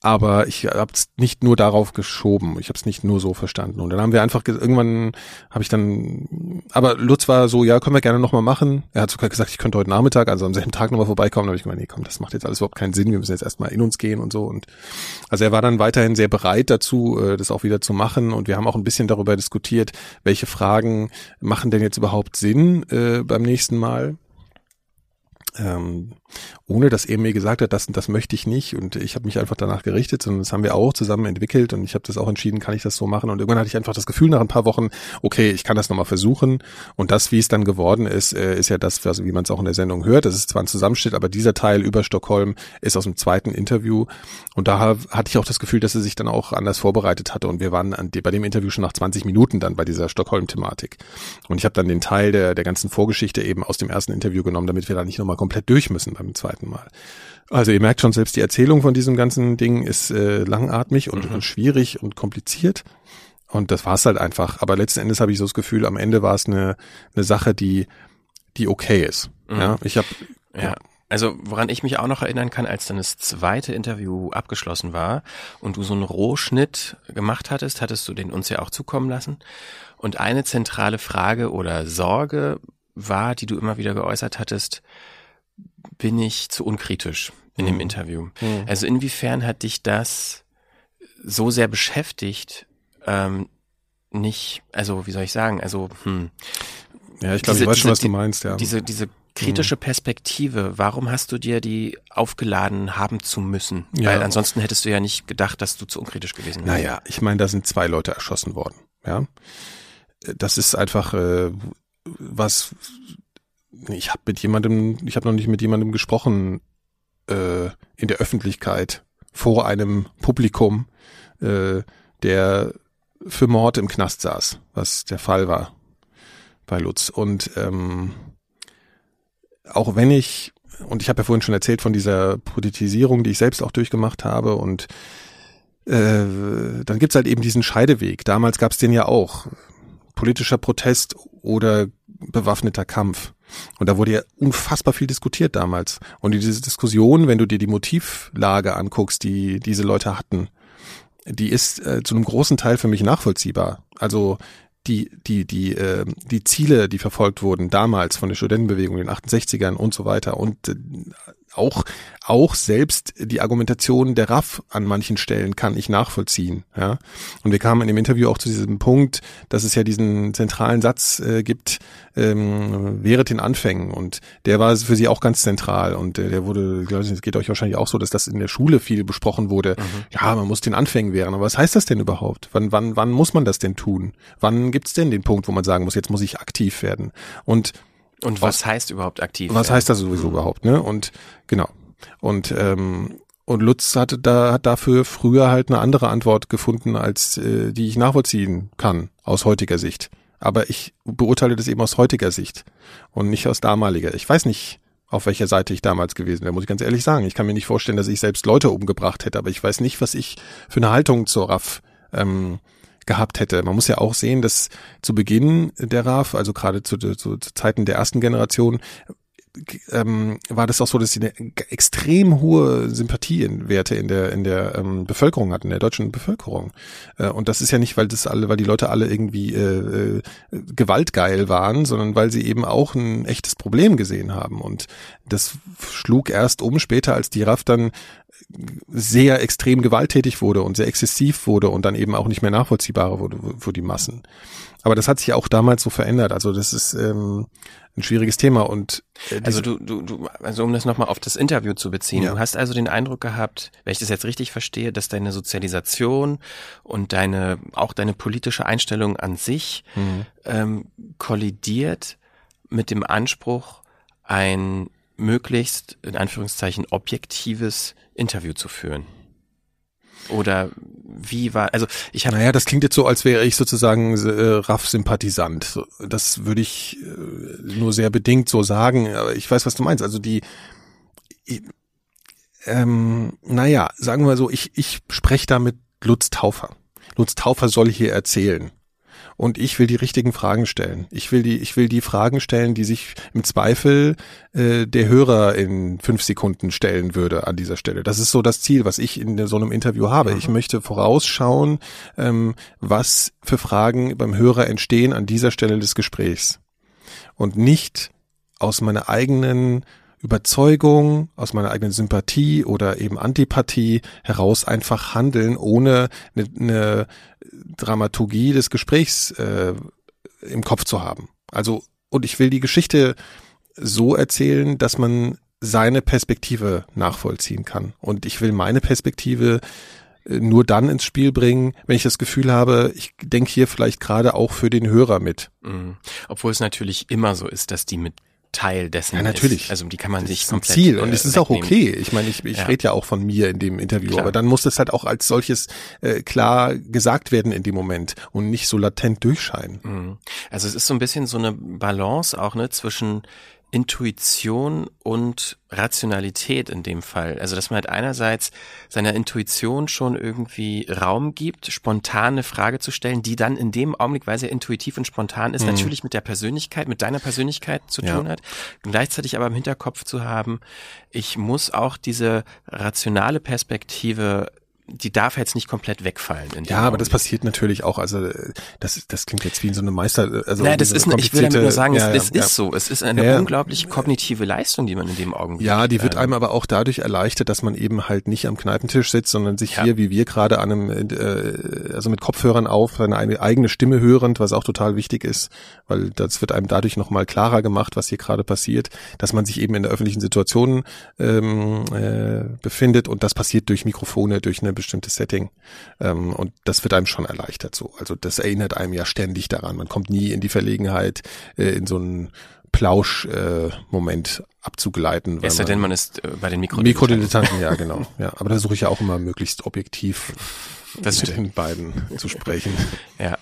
aber ich habe es nicht nur darauf geschoben. Ich habe es nicht nur so verstanden. Und dann haben wir einfach irgendwann habe ich dann, aber Lutz war so, ja, können wir gerne nochmal machen. Er hat sogar gesagt, ich könnte heute Nachmittag, also am selben Tag nochmal vorbeikommen. Da habe ich gemeint, nee, komm, das macht jetzt alles überhaupt keinen Sinn. Wir müssen jetzt erstmal in uns gehen und so. Und also er war dann weiterhin sehr bereit dazu, äh, das auch wieder zu machen. Und wir haben auch ein bisschen darüber diskutiert, welche Fragen machen denn jetzt überhaupt Sinn äh, beim nächsten Mal ähm, ohne dass er mir gesagt hat, das das möchte ich nicht. Und ich habe mich einfach danach gerichtet, sondern das haben wir auch zusammen entwickelt. Und ich habe das auch entschieden, kann ich das so machen? Und irgendwann hatte ich einfach das Gefühl nach ein paar Wochen, okay, ich kann das nochmal versuchen. Und das, wie es dann geworden ist, äh, ist ja das, wie man es auch in der Sendung hört, das ist zwar ein Zusammenschnitt, aber dieser Teil über Stockholm ist aus dem zweiten Interview. Und da hatte ich auch das Gefühl, dass er sich dann auch anders vorbereitet hatte. Und wir waren an, bei dem Interview schon nach 20 Minuten dann bei dieser Stockholm-Thematik. Und ich habe dann den Teil der, der ganzen Vorgeschichte eben aus dem ersten Interview genommen, damit wir da nicht nochmal komplett durch müssen beim zweiten Mal. Also ihr merkt schon, selbst die Erzählung von diesem ganzen Ding ist äh, langatmig und, mhm. und schwierig und kompliziert. Und das war es halt einfach. Aber letzten Endes habe ich so das Gefühl, am Ende war es eine, eine Sache, die, die okay ist. Mhm. Ja, ich habe ja. Also woran ich mich auch noch erinnern kann, als dann das zweite Interview abgeschlossen war und du so einen Rohschnitt gemacht hattest, hattest du den uns ja auch zukommen lassen. Und eine zentrale Frage oder Sorge war, die du immer wieder geäußert hattest, bin ich zu unkritisch in mhm. dem Interview. Mhm. Also inwiefern hat dich das so sehr beschäftigt, ähm, nicht, also wie soll ich sagen, also hm, ja, ich glaube, ich weiß schon, was du meinst, ja. Diese, diese kritische mhm. Perspektive, warum hast du dir die aufgeladen haben zu müssen? Ja. Weil ansonsten hättest du ja nicht gedacht, dass du zu unkritisch gewesen wärst. Naja, ich meine, da sind zwei Leute erschossen worden, ja. Das ist einfach äh, was ich habe mit jemandem, ich habe noch nicht mit jemandem gesprochen äh, in der Öffentlichkeit vor einem Publikum, äh, der für Mord im Knast saß, was der Fall war bei Lutz. Und ähm, auch wenn ich, und ich habe ja vorhin schon erzählt von dieser Politisierung, die ich selbst auch durchgemacht habe und äh, dann gibt's halt eben diesen Scheideweg. Damals gab's den ja auch. Politischer Protest oder bewaffneter Kampf. Und da wurde ja unfassbar viel diskutiert damals. Und diese Diskussion, wenn du dir die Motivlage anguckst, die diese Leute hatten, die ist äh, zu einem großen Teil für mich nachvollziehbar. Also die, die, die, äh, die Ziele, die verfolgt wurden damals von der Studentenbewegung in den 68ern und so weiter und äh, auch, auch selbst die Argumentation der RAF an manchen Stellen kann ich nachvollziehen. Ja? Und wir kamen in dem Interview auch zu diesem Punkt, dass es ja diesen zentralen Satz äh, gibt, ähm, während den Anfängen. Und der war für sie auch ganz zentral. Und äh, der wurde, es geht euch wahrscheinlich auch so, dass das in der Schule viel besprochen wurde. Mhm. Ja, man muss den Anfängen wehren. Aber was heißt das denn überhaupt? Wann, wann, wann muss man das denn tun? Wann gibt's denn den Punkt, wo man sagen muss, jetzt muss ich aktiv werden? Und und was, was heißt überhaupt aktiv? Was heißt das sowieso mhm. überhaupt, ne? Und genau. Und ähm, und Lutz hatte da hat dafür früher halt eine andere Antwort gefunden, als äh, die ich nachvollziehen kann aus heutiger Sicht. Aber ich beurteile das eben aus heutiger Sicht und nicht aus damaliger. Ich weiß nicht, auf welcher Seite ich damals gewesen wäre, muss ich ganz ehrlich sagen. Ich kann mir nicht vorstellen, dass ich selbst Leute umgebracht hätte, aber ich weiß nicht, was ich für eine Haltung zur RAF ähm, gehabt hätte. Man muss ja auch sehen, dass zu Beginn der RAF, also gerade zu, zu, zu Zeiten der ersten Generation, ähm, war das auch so, dass sie eine extrem hohe Sympathiewerte in der in der ähm, Bevölkerung hatten, der deutschen Bevölkerung. Äh, und das ist ja nicht, weil das alle, weil die Leute alle irgendwie äh, äh, gewaltgeil waren, sondern weil sie eben auch ein echtes Problem gesehen haben. Und das schlug erst um später, als die RAF dann sehr extrem gewalttätig wurde und sehr exzessiv wurde und dann eben auch nicht mehr nachvollziehbarer wurde für die Massen. Aber das hat sich auch damals so verändert. Also das ist ähm, ein schwieriges Thema und äh, also du, du, du, also um das nochmal auf das Interview zu beziehen, ja. du hast also den Eindruck gehabt, wenn ich das jetzt richtig verstehe, dass deine Sozialisation und deine auch deine politische Einstellung an sich mhm. ähm, kollidiert mit dem Anspruch, ein möglichst in Anführungszeichen objektives Interview zu führen. Oder wie war, also ich habe. Naja, das klingt jetzt so, als wäre ich sozusagen äh, Raff-Sympathisant. Das würde ich äh, nur sehr bedingt so sagen, aber ich weiß, was du meinst. Also die, ich, ähm, naja, sagen wir so, ich, ich spreche da mit Lutz Taufer. Lutz Taufer soll hier erzählen und ich will die richtigen Fragen stellen. Ich will die, ich will die Fragen stellen, die sich im Zweifel äh, der Hörer in fünf Sekunden stellen würde an dieser Stelle. Das ist so das Ziel, was ich in so einem Interview habe. Ich möchte vorausschauen, ähm, was für Fragen beim Hörer entstehen an dieser Stelle des Gesprächs und nicht aus meiner eigenen Überzeugung, aus meiner eigenen Sympathie oder eben Antipathie heraus einfach handeln, ohne eine, eine Dramaturgie des Gesprächs äh, im Kopf zu haben. Also, und ich will die Geschichte so erzählen, dass man seine Perspektive nachvollziehen kann. Und ich will meine Perspektive äh, nur dann ins Spiel bringen, wenn ich das Gefühl habe, ich denke hier vielleicht gerade auch für den Hörer mit. Mhm. Obwohl es natürlich immer so ist, dass die mit Teil dessen ja, natürlich. Ist. Also die kann man das sich ist komplett Ziel und es ist auch okay. Ich meine, ich, ich Ja. rede ja auch von mir in dem Interview, Klar. aber dann muss das halt auch als solches äh, klar gesagt werden in dem Moment und nicht so latent durchscheinen. Mhm. Also es ist so ein bisschen so eine Balance auch ne zwischen Intuition und Rationalität in dem Fall. Also dass man halt einerseits seiner Intuition schon irgendwie Raum gibt, spontan eine Frage zu stellen, die dann in dem Augenblick, weil sie ja intuitiv und spontan ist, Mhm. natürlich mit der Persönlichkeit, mit deiner Persönlichkeit zu Ja. tun hat. Gleichzeitig aber im Hinterkopf zu haben, ich muss auch diese rationale Perspektive die darf jetzt nicht komplett wegfallen. Ja, aber das Augenblick. passiert natürlich auch. Also äh, das, das klingt jetzt wie in so eine Meister. Also Naja, das ist, eine ich will damit nur sagen, es, ja, es ja, ist so. Es ist eine Ja, ja. unglaubliche kognitive Leistung, die man in dem Augenblick. Ja, die wird ähm, einem aber auch dadurch erleichtert, dass man eben halt nicht am Kneipentisch sitzt, sondern sich Ja. hier, wie wir gerade an einem, äh, also mit Kopfhörern auf, seine eine eigene Stimme hörend, was auch total wichtig ist, weil das wird einem dadurch nochmal klarer gemacht, was hier gerade passiert, dass man sich eben in der öffentlichen Situation ähm, äh, befindet und das passiert durch Mikrofone, durch ein bestimmtes Setting. Ähm, und das wird einem schon erleichtert so. Also das erinnert einem ja ständig daran. Man kommt nie in die Verlegenheit, äh, in so einen Plausch-Moment äh, Moment abzugleiten. weil Es sei denn, man ist äh, bei den Mikrodilettanten. Mikrodilettanten, ja, genau. Ja, aber da versuche ich ja auch immer möglichst objektiv Das mit den beiden zu sprechen. Ja,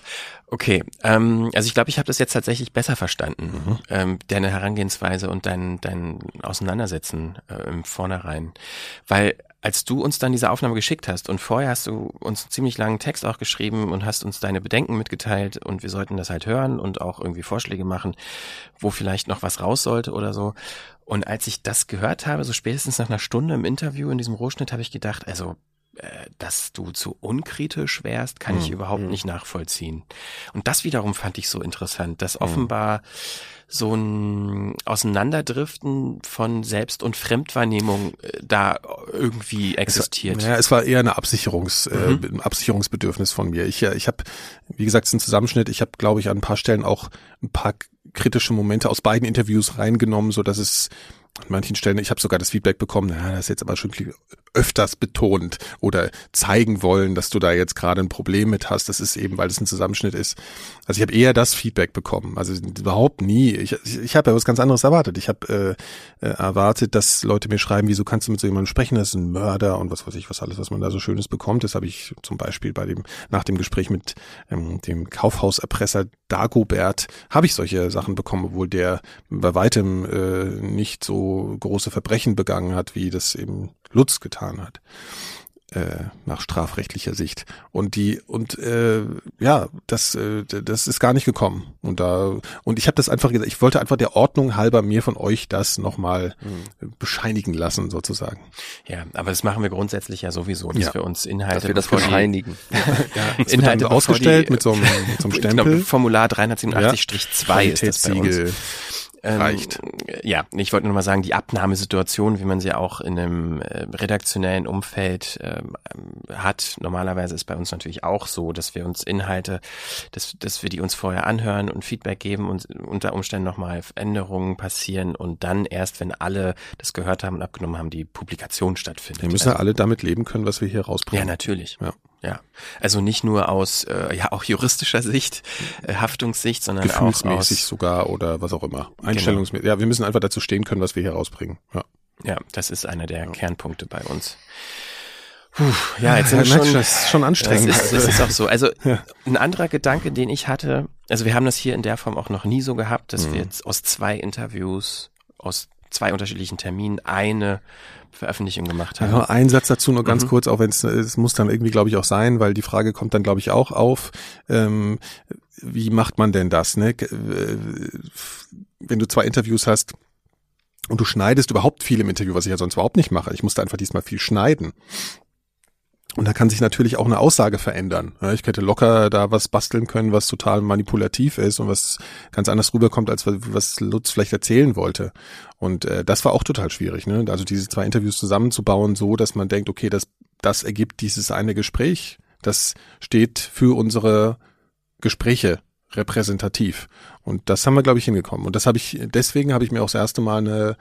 okay. Ähm, also ich glaube, ich habe das jetzt tatsächlich besser verstanden, Mhm. ähm, deine Herangehensweise und dein, dein Auseinandersetzen äh, im Vornherein. Weil als du uns dann diese Aufnahme geschickt hast und vorher hast du uns einen ziemlich langen Text auch geschrieben und hast uns deine Bedenken mitgeteilt und wir sollten das halt hören und auch irgendwie Vorschläge machen, wo vielleicht noch was raus sollte oder so. Und als ich das gehört habe, so spätestens nach einer Stunde im Interview in diesem Rohschnitt, habe ich gedacht, also dass du zu unkritisch wärst, kann ich Hm, überhaupt hm. nicht nachvollziehen. Und das wiederum fand ich so interessant, Hm. dass offenbar so ein Auseinanderdriften von Selbst- und Fremdwahrnehmung äh, da irgendwie existiert. Ja, es war eher eine Absicherungs, äh, Mhm. ein Absicherungsbedürfnis von mir. Ich, äh, ich habe, wie gesagt, es ist ein Zusammenschnitt. Ich habe, glaube ich, an ein paar Stellen auch ein paar kritische Momente aus beiden Interviews reingenommen, so dass es an manchen Stellen, ich habe sogar das Feedback bekommen, na, das ist jetzt aber schon öfters betont oder zeigen wollen, dass du da jetzt gerade ein Problem mit hast. Das ist eben, weil es ein Zusammenschnitt ist. Also ich habe eher das Feedback bekommen. Also überhaupt nie. Ich, ich, ich habe ja was ganz anderes erwartet. Ich habe äh, äh, erwartet, dass Leute mir schreiben, wieso kannst du mit so jemandem sprechen? Das ist ein Mörder und was weiß ich, was alles, was man da so Schönes bekommt. Das habe ich zum Beispiel bei dem nach dem Gespräch mit ähm, dem Kaufhauserpresser Dagobert habe ich solche Sachen bekommen, obwohl der bei weitem äh, nicht so große Verbrechen begangen hat, wie das eben Lutz getan hat. äh, nach strafrechtlicher Sicht. Und die und äh, ja, das äh, das ist gar nicht gekommen. Und da und ich habe das einfach gesagt, ich wollte einfach der Ordnung halber mir von euch das nochmal mhm. bescheinigen lassen sozusagen. Ja, aber das machen wir grundsätzlich ja sowieso, dass ja. wir uns Inhalte dass wir das bescheinigen. ja, Inhalte ausgestellt die, mit so einem, mit so einem Stempel. Genau, Formular 387-2 ja. ist das bei uns. Ähm, reicht. Ja, ich wollte nur mal sagen, die Abnahmesituation, wie man sie auch in einem äh, redaktionellen Umfeld ähm, hat, normalerweise ist bei uns natürlich auch so, dass wir uns Inhalte, dass, dass wir die uns vorher anhören und Feedback geben und unter Umständen nochmal Änderungen passieren und dann erst, wenn alle das gehört haben und abgenommen haben, die Publikation stattfindet. Wir müssen ja also, alle damit leben können, was wir hier rausbringen. Ja, natürlich. Ja. Ja, also nicht nur aus äh, ja auch juristischer Sicht, äh, Haftungssicht, sondern auch aus, sogar oder was auch immer. Einstellungsmäßig. Genau. Ja, wir müssen einfach dazu stehen können, was wir hier rausbringen. Ja, ja das ist einer der ja. Kernpunkte bei uns. Puh, ja, jetzt sind ja, wir schon, das ist schon anstrengend. Das ist, das ist auch so. Also ja. ein anderer Gedanke, den ich hatte, also wir haben das hier in der Form auch noch nie so gehabt, dass mhm. wir jetzt aus zwei Interviews, aus zwei unterschiedlichen Terminen eine Veröffentlichung gemacht haben. Ja, ein Satz dazu nur ganz mhm. kurz, auch wenn es es muss dann irgendwie, glaube ich, auch sein, weil die Frage kommt dann, glaube ich, auch auf. Ähm, wie macht man denn das? Ne? Äh, wenn du zwei Interviews hast und du schneidest überhaupt viel im Interview, was ich ja sonst überhaupt nicht mache. Ich musste einfach diesmal viel schneiden. Und da kann sich natürlich auch eine Aussage verändern. Ich hätte locker da was basteln können, was total manipulativ ist und was ganz anders rüberkommt, als was Lutz vielleicht erzählen wollte. Und äh, das war auch total schwierig. Ne? Also diese zwei Interviews zusammenzubauen, so dass man denkt, okay, das, das ergibt dieses eine Gespräch. Das steht für unsere Gespräche repräsentativ. Und das haben wir, glaube ich, hingekommen. Und das habe ich, deswegen habe ich mir auch das erste Mal eine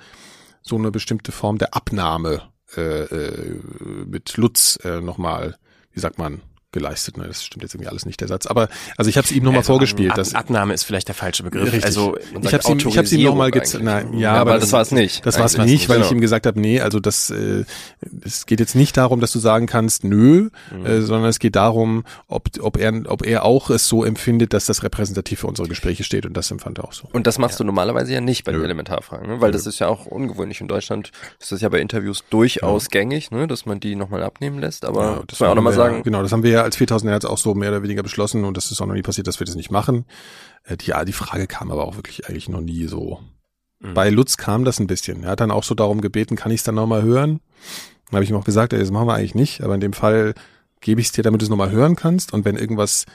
so eine bestimmte Form der Abnahme äh, äh, mit Lutz äh, nochmal, wie sagt man, geleistet. Ne? Das stimmt jetzt irgendwie alles nicht, der Satz. Aber also ich habe es ihm nochmal also vorgespielt. Ab, dass, Abnahme ist vielleicht der falsche Begriff. Richtig. Also ich habe ihm, ich hab's ihm nochmal gezeigt. Ja, ja, aber, aber das war es nicht. Das war es nicht, weil genau. ich ihm gesagt habe, nee, also das äh, es geht jetzt nicht darum, dass du sagen kannst, nö, mhm. äh, sondern es geht darum, ob, ob, er, ob er auch es so empfindet, dass das repräsentativ für unsere Gespräche steht und das empfand er auch so. Und das machst ja. du normalerweise ja nicht bei den Elementarfragen, ne? weil nö. das ist ja auch ungewöhnlich in Deutschland. Ist das ja bei Interviews durchaus ja. gängig, ne? dass man die nochmal abnehmen lässt. Aber ja, das muss man auch nochmal sagen. Genau, das haben wir ja als 4000 Hertz auch so mehr oder weniger beschlossen und das ist auch noch nie passiert, dass wir das nicht machen. Äh, die, ja, die Frage kam aber auch wirklich eigentlich noch nie so. Mhm. Bei Lutz kam das ein bisschen. Er hat dann auch so darum gebeten, kann ich es dann nochmal hören? Dann habe ich ihm auch gesagt, ey, das machen wir eigentlich nicht, aber in dem Fall gebe ich es dir, damit du es nochmal hören kannst. Und wenn irgendwas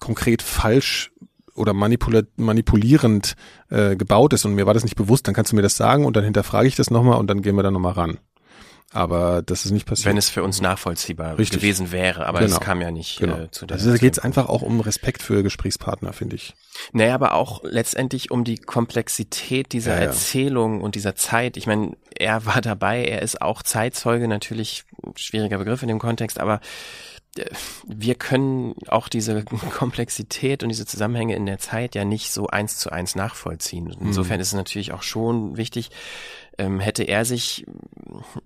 konkret falsch oder manipula manipulierend äh, gebaut ist und mir war das nicht bewusst, dann kannst du mir das sagen und dann hinterfrage ich das nochmal und dann gehen wir da nochmal ran. Aber das ist nicht passiert. Wenn es für uns nachvollziehbar Richtig. gewesen wäre, aber es genau. kam ja nicht genau. äh, zu der Also da geht es einfach auch um Respekt für Gesprächspartner, finde ich. Naja, aber auch letztendlich um die Komplexität dieser ja, ja. Erzählung und dieser Zeit. Ich meine, er war dabei, er ist auch Zeitzeuge, natürlich schwieriger Begriff in dem Kontext, aber äh, wir können auch diese Komplexität und diese Zusammenhänge in der Zeit ja nicht so eins zu eins nachvollziehen. Insofern mhm. ist es natürlich auch schon wichtig, ähm, hätte er sich,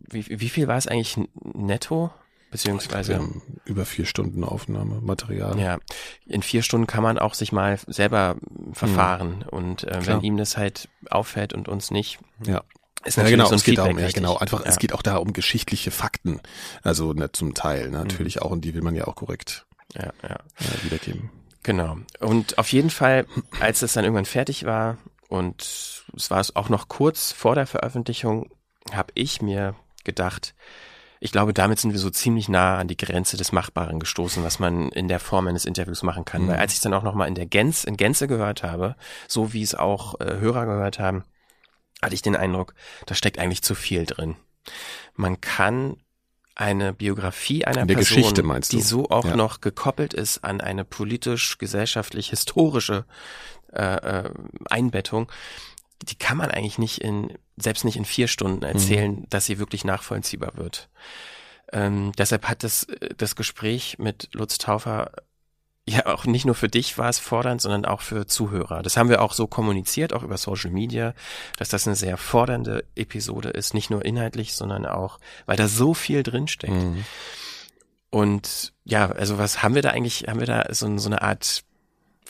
wie, wie viel war es eigentlich netto? Beziehungsweise glaub, über vier Stunden Aufnahme, Material. Ja, in vier Stunden kann man auch sich mal selber verfahren. Mhm. Und äh, wenn ihm das halt auffällt und uns nicht, ja. Ist ja, genau, so es geht darum, ja, genau, einfach, ja. es geht auch da um geschichtliche Fakten. Also ne, zum Teil, ne, natürlich mhm. auch, und die will man ja auch korrekt ja, ja. Äh, wiedergeben. Genau. Und auf jeden Fall, als es dann irgendwann fertig war, und es war auch noch kurz vor der Veröffentlichung, habe ich mir gedacht, ich glaube, damit sind wir so ziemlich nah an die Grenze des Machbaren gestoßen, was man in der Form eines Interviews machen kann. Mhm. Weil als ich dann auch nochmal in der Gänze, in Gänze gehört habe, so wie es auch äh, Hörer gehört haben, hatte ich den Eindruck, da steckt eigentlich zu viel drin. Man kann eine Biografie einer Person, die so auch ja. noch gekoppelt ist an eine politisch, gesellschaftlich, historische äh, äh, Einbettung, die kann man eigentlich nicht in, selbst nicht in vier Stunden erzählen, mhm. dass sie wirklich nachvollziehbar wird. Ähm, deshalb hat das, das Gespräch mit Lutz Taufer ja auch nicht nur für dich war es fordernd, sondern auch für Zuhörer. Das haben wir auch so kommuniziert, auch über Social Media, dass das eine sehr fordernde Episode ist, nicht nur inhaltlich, sondern auch, weil da so viel drinsteckt. Mhm. Und ja, also was haben wir da eigentlich, haben wir da so, so eine Art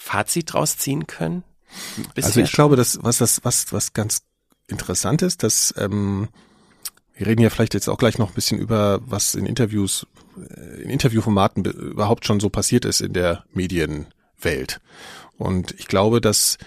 Fazit draus ziehen können? Bisher also ich glaube, dass was das was was ganz interessant ist, dass ähm, wir reden ja vielleicht jetzt auch gleich noch ein bisschen über, was in Interviews, äh, in Interviewformaten überhaupt schon so passiert ist in der Medienwelt. Und ich glaube, dass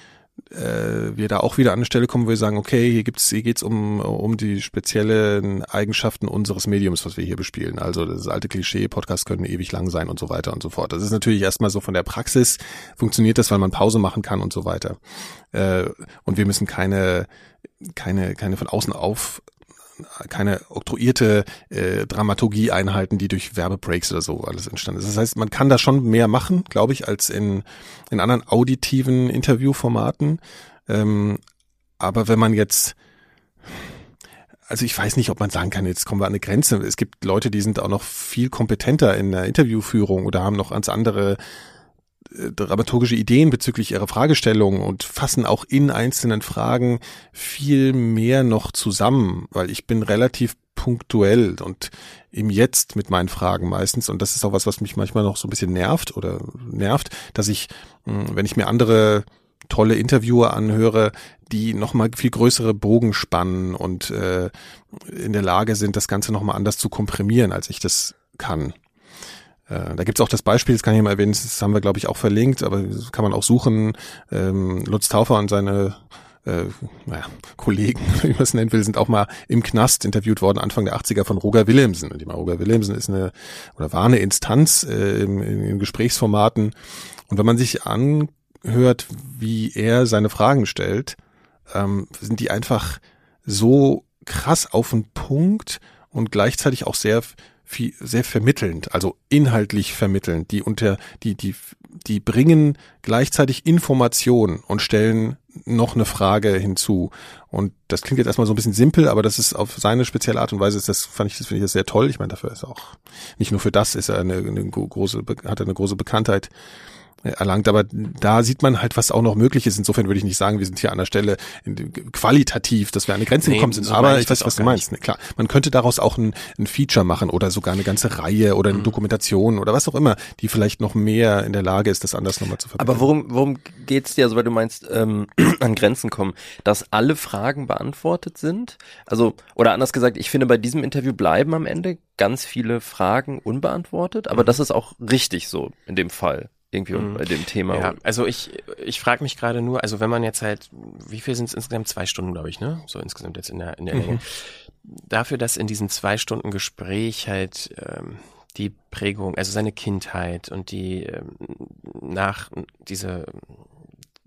äh, wir da auch wieder an eine Stelle kommen, wo wir sagen, okay, hier gibt's, hier geht's um um die speziellen Eigenschaften unseres Mediums, was wir hier bespielen. Also das alte Klischee, Podcasts können ewig lang sein und so weiter und so fort. Das ist natürlich erstmal so von der Praxis funktioniert das, weil man Pause machen kann und so weiter. Äh, und wir müssen keine keine keine von außen auf keine oktroyierte äh, Dramaturgie einhalten, die durch Werbebreaks oder so alles entstanden ist. Das heißt, man kann da schon mehr machen, glaube ich, als in, in anderen auditiven Interviewformaten. Ähm, aber wenn man jetzt also ich weiß nicht, ob man sagen kann, jetzt kommen wir an eine Grenze. Es gibt Leute, die sind auch noch viel kompetenter in der Interviewführung oder haben noch ganz andere dramaturgische Ideen bezüglich ihrer Fragestellung und fassen auch in einzelnen Fragen viel mehr noch zusammen, weil ich bin relativ punktuell und im Jetzt mit meinen Fragen meistens und das ist auch was, was mich manchmal noch so ein bisschen nervt oder nervt, dass ich, hm, wenn ich mir andere tolle Interviewer anhöre, die nochmal viel größere Bogen spannen und äh, in der Lage sind, das Ganze nochmal anders zu komprimieren, als ich das kann. Äh, da gibt's auch das Beispiel, das kann ich mal erwähnen, das haben wir, glaube ich, auch verlinkt, aber kann man auch suchen. Ähm, Lutz Taufer und seine äh, naja, Kollegen, wie man es nennen will, sind auch mal im Knast interviewt worden, Anfang der 80er von Roger Willemsen. Und die mal, Roger Willemsen ist eine oder war eine Instanz äh, in, in Gesprächsformaten. Und wenn man sich anhört, wie er seine Fragen stellt, ähm, sind die einfach so krass auf den Punkt und gleichzeitig auch sehr viel, sehr vermittelnd, also inhaltlich vermittelnd. Die unter, die, die, die bringen gleichzeitig Information und stellen noch eine Frage hinzu. Und das klingt jetzt erstmal so ein bisschen simpel, aber das ist auf seine spezielle Art und Weise, das fand ich, das finde ich das sehr toll. Ich meine, dafür ist er auch, nicht nur für das ist er eine, eine große, hat er eine große Bekanntheit erlangt. Aber da sieht man halt, was auch noch möglich ist. Insofern würde ich nicht sagen, wir sind hier an der Stelle qualitativ, dass wir an eine Grenze nee, gekommen sind. So aber ich weiß, was du meinst. Nee, klar, man könnte daraus auch ein, ein, Feature machen oder sogar eine ganze Reihe oder eine mhm. Dokumentation oder was auch immer, die vielleicht noch mehr in der Lage ist, das anders nochmal zu verbinden. Aber worum, worum geht's dir, also weil du meinst, ähm, an Grenzen kommen, dass alle Fragen beantwortet sind? Also, oder anders gesagt, ich finde, bei diesem Interview bleiben am Ende ganz viele Fragen unbeantwortet, aber mhm. das ist auch richtig so in dem Fall irgendwie mhm. bei dem Thema. Ja, also ich, ich frage mich gerade nur, also wenn man jetzt halt, wie viel sind es insgesamt? Zwei Stunden, glaube ich, ne? So insgesamt jetzt in der, in der mhm. Länge. Dafür, dass in diesen zwei Stunden Gespräch halt ähm, die Prägung, also seine Kindheit und die ähm, nach diese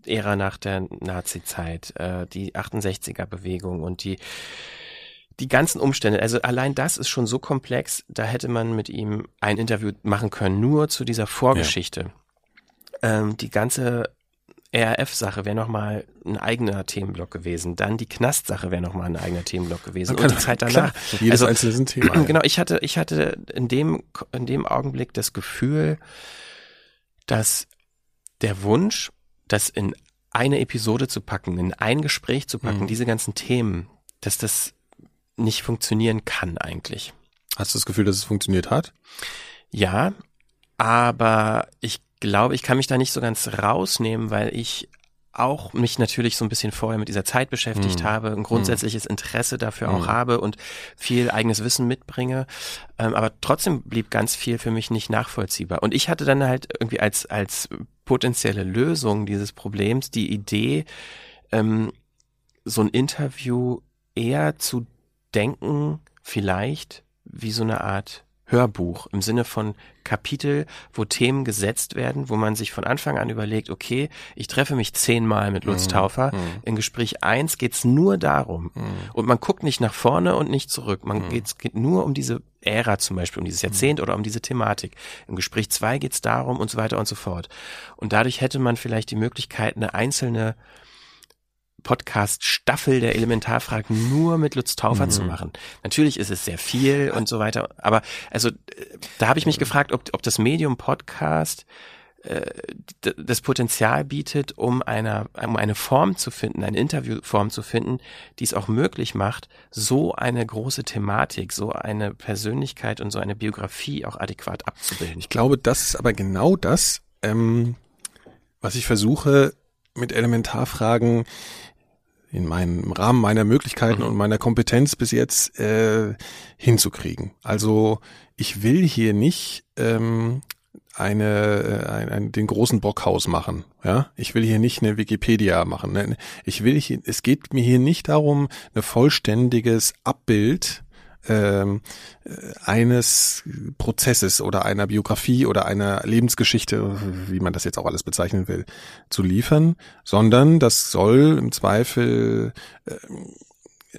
Ära nach der Nazi-Zeit, äh, die 68er-Bewegung und die die ganzen Umstände, also allein das ist schon so komplex, da hätte man mit ihm ein Interview machen können, nur zu dieser Vorgeschichte. Ja. Ähm, die ganze RAF-Sache wäre nochmal ein eigener Themenblock gewesen. Dann die Knast-Sache wäre nochmal ein eigener Themenblock gewesen. und die Zeit danach. Klar, jedes also, einzelne Thema. Genau, ich hatte, ich hatte in dem, in dem Augenblick das Gefühl, dass der Wunsch, das in eine Episode zu packen, in ein Gespräch zu packen, mhm. diese ganzen Themen, dass das nicht funktionieren kann eigentlich. Hast du das Gefühl, dass es funktioniert hat? Ja, aber ich glaube, ich kann mich da nicht so ganz rausnehmen, weil ich auch mich natürlich so ein bisschen vorher mit dieser Zeit beschäftigt mm. habe, ein grundsätzliches mm. Interesse dafür mm. auch habe und viel eigenes Wissen mitbringe. Ähm, aber trotzdem blieb ganz viel für mich nicht nachvollziehbar. Und ich hatte dann halt irgendwie als, als potenzielle Lösung dieses Problems die Idee, ähm, so ein Interview eher zu denken, vielleicht wie so eine Art Hörbuch im Sinne von Kapitel, wo Themen gesetzt werden, wo man sich von Anfang an überlegt, okay, ich treffe mich zehnmal mit Lutz mhm. Taufer. Mhm. In Gespräch eins geht's nur darum. Mhm. Und man guckt nicht nach vorne und nicht zurück. Man mhm. geht's geht nur um diese Ära zum Beispiel, um dieses Jahrzehnt mhm. oder um diese Thematik. Im Gespräch zwei geht's darum und so weiter und so fort. Und dadurch hätte man vielleicht die Möglichkeit, eine einzelne Podcast-Staffel der Elementarfragen nur mit Lutz Taufer mhm. zu machen. Natürlich ist es sehr viel und so weiter, aber also da habe ich mich gefragt, ob, ob das Medium Podcast äh, das Potenzial bietet, um eine, um eine Form zu finden, eine Interviewform zu finden, die es auch möglich macht, so eine große Thematik, so eine Persönlichkeit und so eine Biografie auch adäquat abzubilden. Ich glaube, das ist aber genau das, ähm, was ich versuche mit Elementarfragen in meinem Rahmen meiner Möglichkeiten Mhm. und meiner Kompetenz bis jetzt äh, hinzukriegen. Also ich will hier nicht ähm, eine, äh, ein, ein, den großen Bockhaus machen. Ja, ich will hier nicht eine Wikipedia machen. Ne? Ich will hier, es geht mir hier nicht darum, ein vollständiges Abbild ähm, äh, eines Prozesses oder einer Biografie oder einer Lebensgeschichte, wie man das jetzt auch alles bezeichnen will, zu liefern, sondern das soll im Zweifel äh,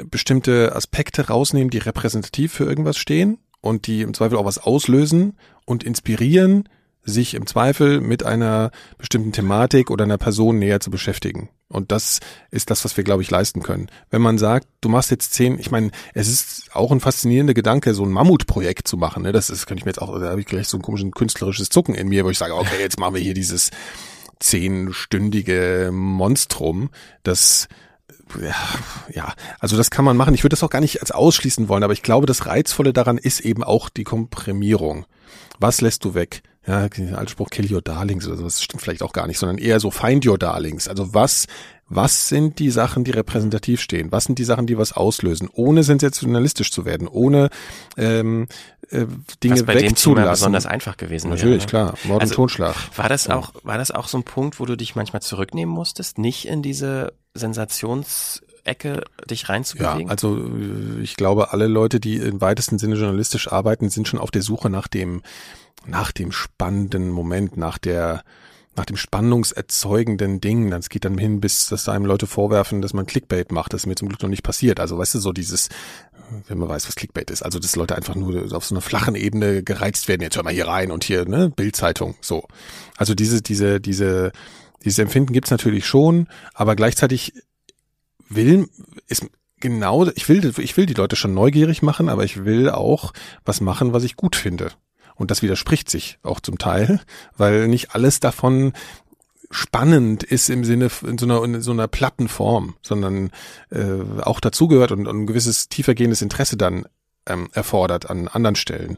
bestimmte Aspekte rausnehmen, die repräsentativ für irgendwas stehen und die im Zweifel auch was auslösen und inspirieren, sich im Zweifel mit einer bestimmten Thematik oder einer Person näher zu beschäftigen. Und das ist das, was wir, glaube ich, leisten können. Wenn man sagt, du machst jetzt zehn, ich meine, es ist auch ein faszinierender Gedanke, so ein Mammutprojekt zu machen. Ne? Das ist, könnte ich mir jetzt auch, da habe ich gleich so ein komisches künstlerisches Zucken in mir, wo ich sage, okay, jetzt machen wir hier dieses zehnstündige Monstrum, das ja, ja, also das kann man machen. Ich würde das auch gar nicht als ausschließen wollen, aber ich glaube, das Reizvolle daran ist eben auch die Komprimierung. Was lässt du weg? Ja, der alte Spruch Kill your darlings oder so, das stimmt vielleicht auch gar nicht, sondern eher so find your darlings. Also was, was sind die Sachen, die repräsentativ stehen? Was sind die Sachen, die was auslösen? Ohne sensationalistisch zu werden, ohne ähm, äh, Dinge Was bei dem Thema wegzulassen. besonders einfach gewesen Natürlich, wäre. ne? klar. Mord Also, und Totschlag. War das auch, war das auch so ein Punkt, wo du dich manchmal zurücknehmen musstest, nicht in diese Sensationsecke dich Ja, reinzubewegen? also äh, ich glaube, alle Leute, die im weitesten Sinne journalistisch arbeiten, sind schon auf der Suche nach dem, nach dem spannenden Moment, nach der, nach dem spannungserzeugenden Ding. Das geht dann hin, bis dass einem Leute vorwerfen, dass man Clickbait macht. Das ist mir zum Glück noch nicht passiert. Also weißt du, so dieses, wenn man weiß, was Clickbait ist. Also dass Leute einfach nur auf so einer flachen Ebene gereizt werden. Jetzt hör mal hier rein und hier, ne, Bildzeitung. So. Also diese, diese, diese, dieses Empfinden gibt's natürlich schon, aber gleichzeitig will, ist genau, ich will, ich will die Leute schon neugierig machen, aber ich will auch was machen, was ich gut finde. Und das widerspricht sich auch zum Teil, weil nicht alles davon spannend ist im Sinne in so einer, in so einer platten Form, sondern äh, auch dazugehört und, und ein gewisses tiefergehendes Interesse dann ähm, erfordert an anderen Stellen.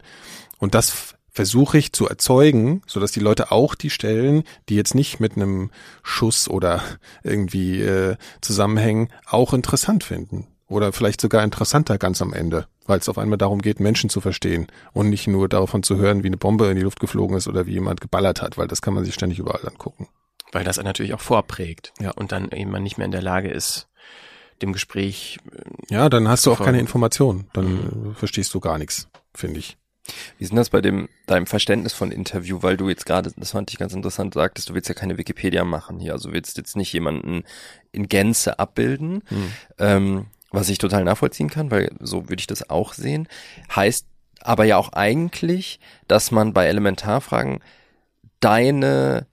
Und das versuche ich zu erzeugen, so dass die Leute auch die Stellen, die jetzt nicht mit einem Schuss oder irgendwie äh, zusammenhängen, auch interessant finden. Oder vielleicht sogar interessanter ganz am Ende, weil es auf einmal darum geht, Menschen zu verstehen und nicht nur davon zu hören, wie eine Bombe in die Luft geflogen ist oder wie jemand geballert hat, weil das kann man sich ständig überall angucken. Weil das natürlich auch vorprägt. Ja. Und dann eben man nicht mehr in der Lage ist, dem Gespräch, äh, Ja, dann hast du auch keine Informationen, dann äh, verstehst du gar nichts, finde ich. Wie ist denn das bei dem, deinem Verständnis von Interview, weil du jetzt gerade, das fand ich ganz interessant, sagtest, du willst ja keine Wikipedia machen hier, also du willst jetzt nicht jemanden in Gänze abbilden, ähm, was ich total nachvollziehen kann, weil so würde ich das auch sehen, heißt aber ja auch eigentlich, dass man bei Elementarfragen deine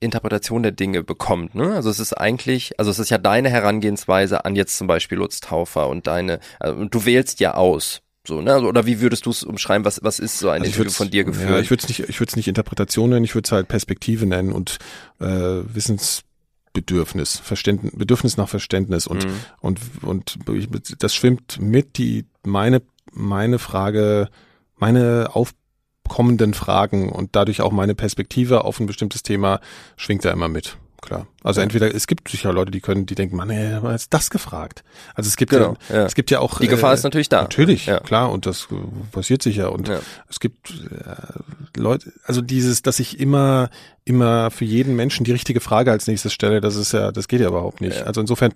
Interpretation der Dinge bekommt. Ne? Also es ist eigentlich, also es ist ja deine Herangehensweise an jetzt zum Beispiel Lutz Taufer und deine, also, du wählst ja aus. So, ne? Also, Oder wie würdest du es umschreiben? Was, was ist so ein Also Interview von dir geführt? Ja, ich würde es nicht, ich würde es nicht Interpretation nennen, ich würde es halt Perspektive nennen und äh, Wissensbedürfnis, Verständnis, Bedürfnis nach Verständnis und Mhm. und und ich- das schwimmt mit die meine meine Frage, meine aufkommenden Fragen und dadurch auch meine Perspektive auf ein bestimmtes Thema schwingt da immer mit. Klar. Also Ja. entweder es gibt sicher Leute, die können, die denken, man, ey, wer hat das gefragt? Also es gibt Genau, ja, ja. es gibt ja auch Die Gefahr äh, ist natürlich da. Natürlich, Ja. klar, und das äh, passiert sicher. Und es gibt äh, Leute, also dieses, dass ich immer, immer für jeden Menschen die richtige Frage als nächstes stelle, das ist ja, das geht ja überhaupt nicht. Ja. Also insofern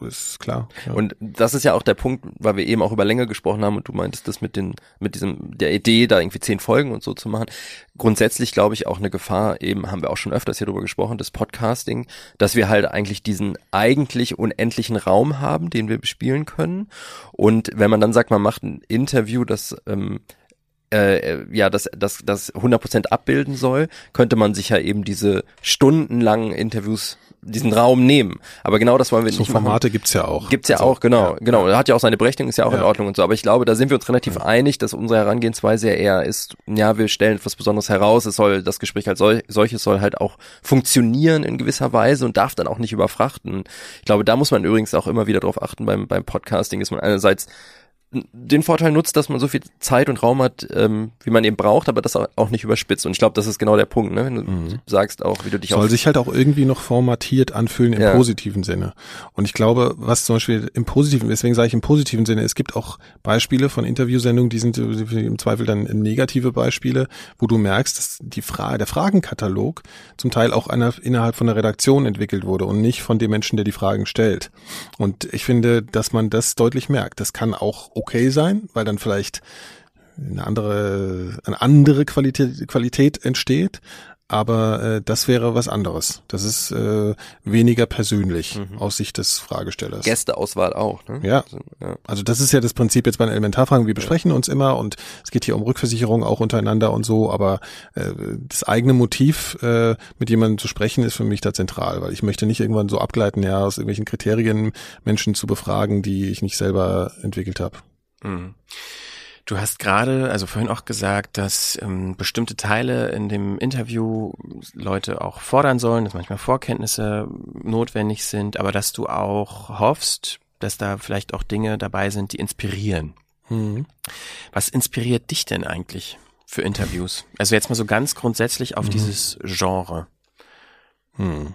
ist klar. Ja. Und das ist ja auch der Punkt, weil wir eben auch über Länge gesprochen haben und du meintest das mit den, mit diesem, der Idee, da irgendwie zehn Folgen und so zu machen. Grundsätzlich glaube ich auch eine Gefahr, eben haben wir auch schon öfters hier drüber gesprochen, das Podcasting, dass wir halt eigentlich diesen eigentlich unendlichen Raum haben, den wir bespielen können. Und wenn man dann sagt, man macht ein Interview, das ähm, äh, ja, das, das, das 100% abbilden soll, könnte man sich ja eben diese stundenlangen Interviews, diesen Raum nehmen. Aber genau das wollen wir so nicht machen. Formate gibt's ja auch. Gibt's ja Also, auch, genau, genau. Hat ja auch seine Berechtigung, ist ja auch in Ja. Ordnung und so. Aber ich glaube, da sind wir uns relativ einig, dass unsere Herangehensweise eher ist, ja, wir stellen etwas Besonderes heraus. Es soll, das Gespräch als sol solches soll halt auch funktionieren in gewisser Weise und darf dann auch nicht überfrachten. Ich glaube, da muss man übrigens auch immer wieder drauf achten beim, beim Podcasting, ist man einerseits den Vorteil nutzt, dass man so viel Zeit und Raum hat, ähm, wie man eben braucht, aber das auch nicht überspitzt. Und ich glaube, das ist genau der Punkt, ne? wenn du mhm. sagst auch, wie du dich Soll sich halt auch irgendwie noch formatiert anfühlen im ja. positiven Sinne. Und ich glaube, was zum Beispiel im positiven, deswegen sage ich im positiven Sinne, es gibt auch Beispiele von Interviewsendungen, die sind im Zweifel dann negative Beispiele, wo du merkst, dass die Frage, der Fragenkatalog zum Teil auch einer, innerhalb von der Redaktion entwickelt wurde und nicht von dem Menschen, der die Fragen stellt. Und ich finde, dass man das deutlich merkt. Das kann auch okay sein, weil dann vielleicht eine andere, eine andere Qualität, Qualität entsteht aber äh, das wäre was anderes. Das ist äh, weniger persönlich mhm. aus Sicht des Fragestellers. Gästeauswahl auch, ne? Ja. Also, ja. also das ist ja das Prinzip jetzt bei den Elementarfragen. Wir besprechen ja. uns immer und es geht hier um Rückversicherung auch untereinander und so, aber äh, das eigene Motiv, äh, mit jemandem zu sprechen, ist für mich da zentral, weil ich möchte nicht irgendwann so abgleiten, ja, aus irgendwelchen Kriterien Menschen zu befragen, die ich nicht selber entwickelt habe. Mhm. Du hast gerade, also vorhin auch gesagt, dass ähm, bestimmte Teile in dem Interview Leute auch fordern sollen, dass manchmal Vorkenntnisse notwendig sind, aber dass du auch hoffst, dass da vielleicht auch Dinge dabei sind, die inspirieren. Mhm. Was inspiriert dich denn eigentlich für Interviews? Also jetzt mal so ganz grundsätzlich auf mhm. dieses Genre. Mhm.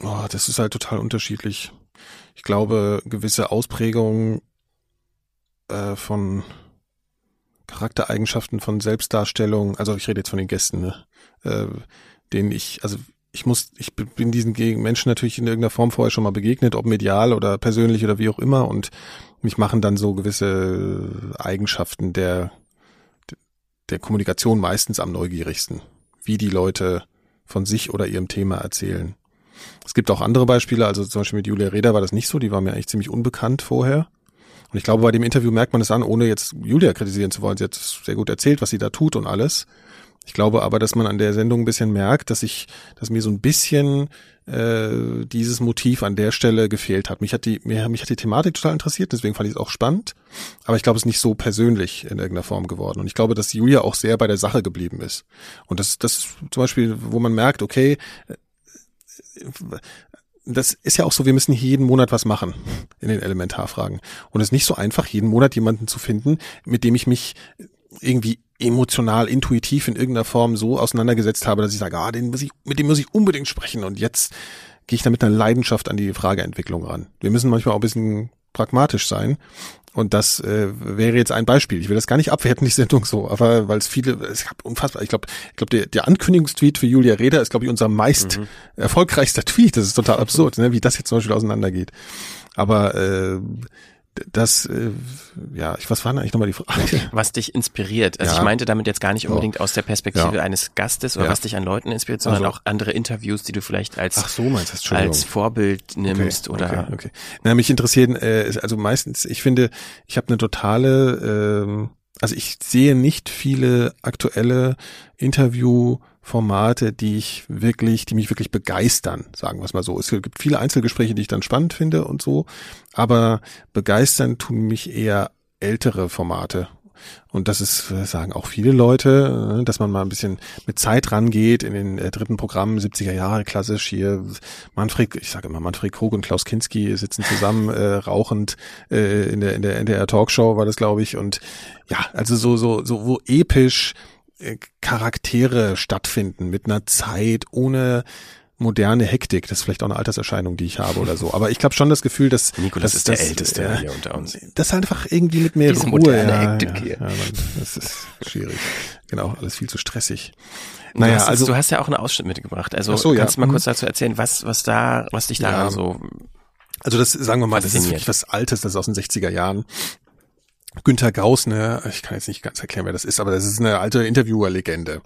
Oh, das ist halt total unterschiedlich. Ich glaube, gewisse Ausprägungen äh, von Charaktereigenschaften von Selbstdarstellung, also ich rede jetzt von den Gästen, ne, äh, denen ich, also ich muss, ich bin diesen Menschen natürlich in irgendeiner Form vorher schon mal begegnet, ob medial oder persönlich oder wie auch immer und mich machen dann so gewisse Eigenschaften der, der Kommunikation meistens am neugierigsten, wie die Leute von sich oder ihrem Thema erzählen. Es gibt auch andere Beispiele, also zum Beispiel mit Julia Reda war das nicht so, die war mir eigentlich ziemlich unbekannt vorher. Und ich glaube, bei dem Interview merkt man es an, ohne jetzt Julia kritisieren zu wollen. Sie hat sehr gut erzählt, was sie da tut und alles. Ich glaube aber, dass man an der Sendung ein bisschen merkt, dass ich, dass mir so ein bisschen äh, dieses Motiv an der Stelle gefehlt hat. Mich hat die, mir, mich hat die Thematik total interessiert, deswegen fand ich es auch spannend. Aber ich glaube, es ist nicht so persönlich in irgendeiner Form geworden. Und ich glaube, dass Julia auch sehr bei der Sache geblieben ist. Und das, das zum Beispiel, wo man merkt, okay, das ist ja auch so, wir müssen hier jeden Monat was machen in den Elementarfragen. Und es ist nicht so einfach, jeden Monat jemanden zu finden, mit dem ich mich irgendwie emotional, intuitiv in irgendeiner Form so auseinandergesetzt habe, dass ich sage, ah, den muss ich, mit dem muss ich unbedingt sprechen. Und jetzt gehe ich da mit einer Leidenschaft an die Frageentwicklung ran. Wir müssen manchmal auch ein bisschen pragmatisch sein. Und das äh, wäre jetzt ein Beispiel. Ich will das gar nicht abwerten, die Sendung so, aber weil es viele, es gab unfassbar, ich glaube, ich glaube, der, der Ankündigungstweet für Julia Reda ist, glaube ich, unser meist mhm. erfolgreichster Tweet. Das ist total absurd, ne, wie das jetzt zum Beispiel auseinandergeht. Aber äh, das, äh, ja, ich, was war denn eigentlich nochmal die Frage? Was dich inspiriert. Also ja. ich meinte damit jetzt gar nicht unbedingt aus der Perspektive ja. eines Gastes oder ja. was dich an Leuten inspiriert, sondern also. auch andere Interviews, die du vielleicht als, Ach so, meinst, als Vorbild nimmst okay. oder. Okay, okay. Na, mich interessieren, äh, also meistens, ich finde, ich habe eine totale, ähm, also ich sehe nicht viele aktuelle Interview- Formate, die ich wirklich, die mich wirklich begeistern, sagen wir es mal so. Es gibt viele Einzelgespräche, die ich dann spannend finde und so, aber begeistern tun mich eher ältere Formate. Und das ist, sagen auch viele Leute, äh, dass man mal ein bisschen mit Zeit rangeht in den äh, dritten Programmen, 70er Jahre klassisch hier. Manfred, ich sage immer, Manfred Krug und Klaus Kinski sitzen zusammen, äh, rauchend äh, in der in der NDR Talkshow war das, glaube ich. Und ja, also so so so wo episch äh, Charaktere stattfinden mit einer Zeit ohne moderne Hektik. Das ist vielleicht auch eine Alterserscheinung, die ich habe oder so. Aber ich glaube schon das Gefühl, dass Nikolas dass, ist der Älteste äh, hier unter uns. Das ist einfach irgendwie mit mehr Diese Ruhe. Moderne ja, Hektik hier. Ja, das ist schwierig. Genau, alles viel zu stressig. Naja, du hast, also du hast ja auch einen Ausschnitt mitgebracht. Also so, kannst ja. du mal mhm. kurz dazu erzählen, was was da, was dich ja. so also das sagen wir mal, das ist wirklich was Altes, das ist aus den 60er Jahren. Günther Gauss, ne, ich kann jetzt nicht ganz erklären, wer das ist, aber das ist eine alte Interviewer-Legende.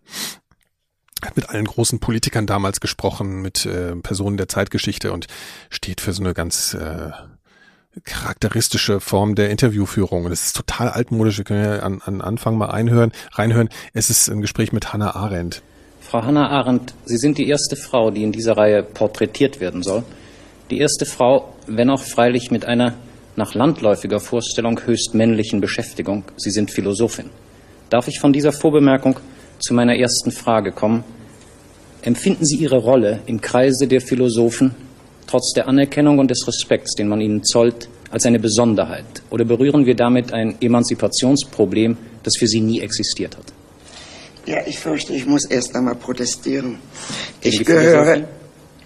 Hat mit allen großen Politikern damals gesprochen, mit äh, Personen der Zeitgeschichte und steht für so eine ganz äh, charakteristische Form der Interviewführung. Und das ist total altmodisch. Wir können ja an, an Anfang mal einhören, reinhören. Es ist ein Gespräch mit Hannah Arendt. Frau Hannah Arendt, Sie sind die erste Frau, die in dieser Reihe porträtiert werden soll. Die erste Frau, wenn auch freilich mit einer nach landläufiger Vorstellung höchst männlichen Beschäftigung. Sie sind Philosophin. Darf ich von dieser Vorbemerkung zu meiner ersten Frage kommen? Empfinden Sie Ihre Rolle im Kreise der Philosophen trotz der Anerkennung und des Respekts, den man ihnen zollt, als eine Besonderheit? Oder berühren wir damit ein Emanzipationsproblem, das für Sie nie existiert hat? Ja, ich fürchte, ich muss erst einmal protestieren. Ich gehöre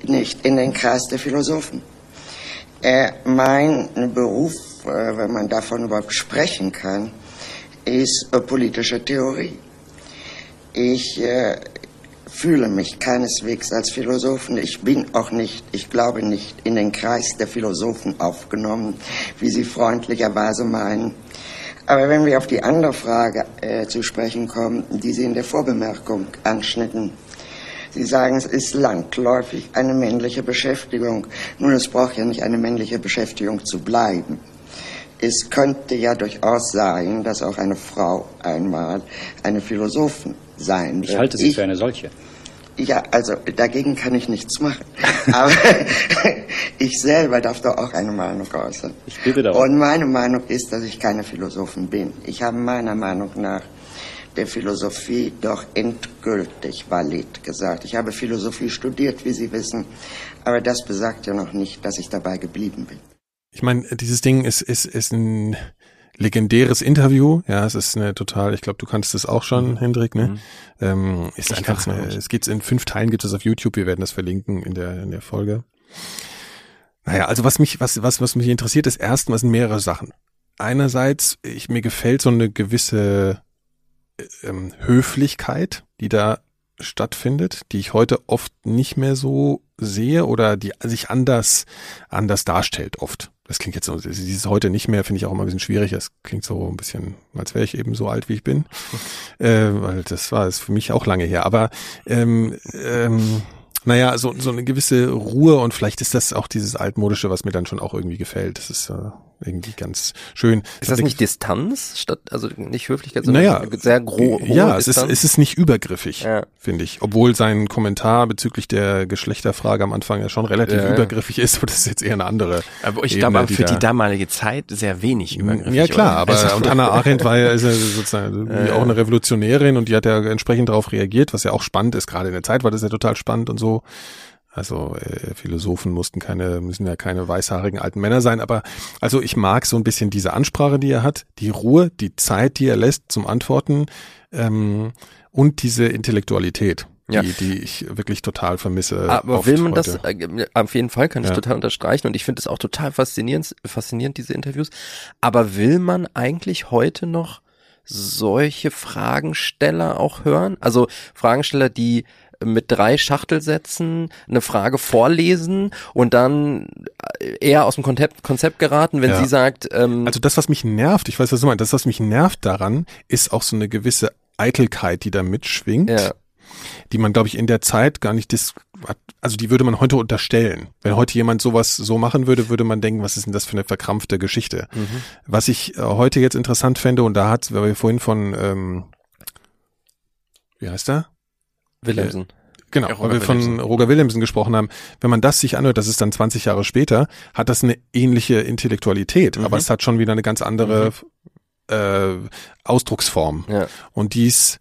nicht in den Kreis der Philosophen. Äh, mein Beruf, äh, wenn man davon überhaupt sprechen kann, ist äh, politische Theorie. Ich äh, fühle mich keineswegs als Philosophen. Ich bin auch nicht, ich glaube nicht, in den Kreis der Philosophen aufgenommen, wie Sie freundlicherweise meinen. Aber wenn wir auf die andere Frage äh, zu sprechen kommen, die Sie in der Vorbemerkung anschnitten, Sie sagen, es ist landläufig eine männliche Beschäftigung. Nun, es braucht ja nicht eine männliche Beschäftigung zu bleiben. Es könnte ja durchaus sein, dass auch eine Frau einmal eine Philosophin sein wird. Ich halte sie ich, für eine solche. Ja, also dagegen kann ich nichts machen. Aber ich selber darf doch auch eine Meinung äußern. Ich bitte darum. Und meine Meinung ist, dass ich keine Philosophin bin. Ich habe meiner Meinung nach der Philosophie doch endgültig valid gesagt. Ich habe Philosophie studiert, wie Sie wissen, aber das besagt ja noch nicht, dass ich dabei geblieben bin. Ich meine, dieses Ding ist, ist, ist ein legendäres Interview. Ja, es ist eine total, ich glaube, du kannst es auch schon, mhm. Hendrik, ne? Mhm. Ähm, ist ich einfach, eine, es geht in fünf Teilen, gibt es auf YouTube, wir werden das verlinken in der, in der Folge. Naja, also was mich, was, was, was mich interessiert, ist erstmal sind mehrere Sachen. Einerseits, ich, mir gefällt so eine gewisse ähm, Höflichkeit, die da stattfindet, die ich heute oft nicht mehr so sehe oder die sich anders, anders darstellt oft das klingt jetzt so, dieses heute nicht mehr, finde ich auch immer ein bisschen schwierig. Das klingt so ein bisschen, als wäre ich eben so alt, wie ich bin. äh, weil das war es für mich auch lange her. Aber ähm, ähm, naja, so, so eine gewisse Ruhe und vielleicht ist das auch dieses altmodische, was mir dann schon auch irgendwie gefällt. Das ist äh, irgendwie ganz schön. Ist das nicht Distanz statt, also nicht Höflichkeit, sondern naja, sehr groß? Ja, es ist, es ist nicht übergriffig, ja. finde ich. Obwohl sein Kommentar bezüglich der Geschlechterfrage am Anfang ja schon relativ ja, übergriffig ist, aber das ist jetzt eher eine andere. Aber ich glaube, für die damalige Zeit sehr wenig übergriffig. Ja, klar, oder? aber also, und Hannah Arendt war ja sozusagen ja. auch eine Revolutionärin und die hat ja entsprechend darauf reagiert, was ja auch spannend ist. Gerade in der Zeit war das ja total spannend und so. Also äh, Philosophen mussten keine, müssen ja keine weißhaarigen alten Männer sein, aber also ich mag so ein bisschen diese Ansprache, die er hat, die Ruhe, die Zeit, die er lässt zum Antworten ähm, und diese Intellektualität. Die, ja. die ich wirklich total vermisse. Aber will man heute. das, äh, auf jeden Fall kann ich ja. total unterstreichen und ich finde es auch total faszinierend, faszinierend, diese Interviews. Aber will man eigentlich heute noch solche Fragensteller auch hören? Also Fragensteller, die mit drei Schachtelsätzen eine Frage vorlesen und dann eher aus dem Konzept, Konzept geraten, wenn ja. sie sagt. Ähm, also das, was mich nervt, ich weiß, was du meinst, das, was mich nervt daran, ist auch so eine gewisse Eitelkeit, die da mitschwingt. Ja. Die man, glaube ich, in der Zeit gar nicht dis also die würde man heute unterstellen. Wenn heute jemand sowas so machen würde, würde man denken, was ist denn das für eine verkrampfte Geschichte? Mhm. Was ich äh, heute jetzt interessant fände, und da hat, weil wir vorhin von ähm, wie heißt er? Willemsen. Genau, ja, weil wir von Roger Willemsen gesprochen haben. Wenn man das sich anhört, das ist dann 20 Jahre später, hat das eine ähnliche Intellektualität, mhm. aber es hat schon wieder eine ganz andere mhm. äh, Ausdrucksform. Ja. Und die ist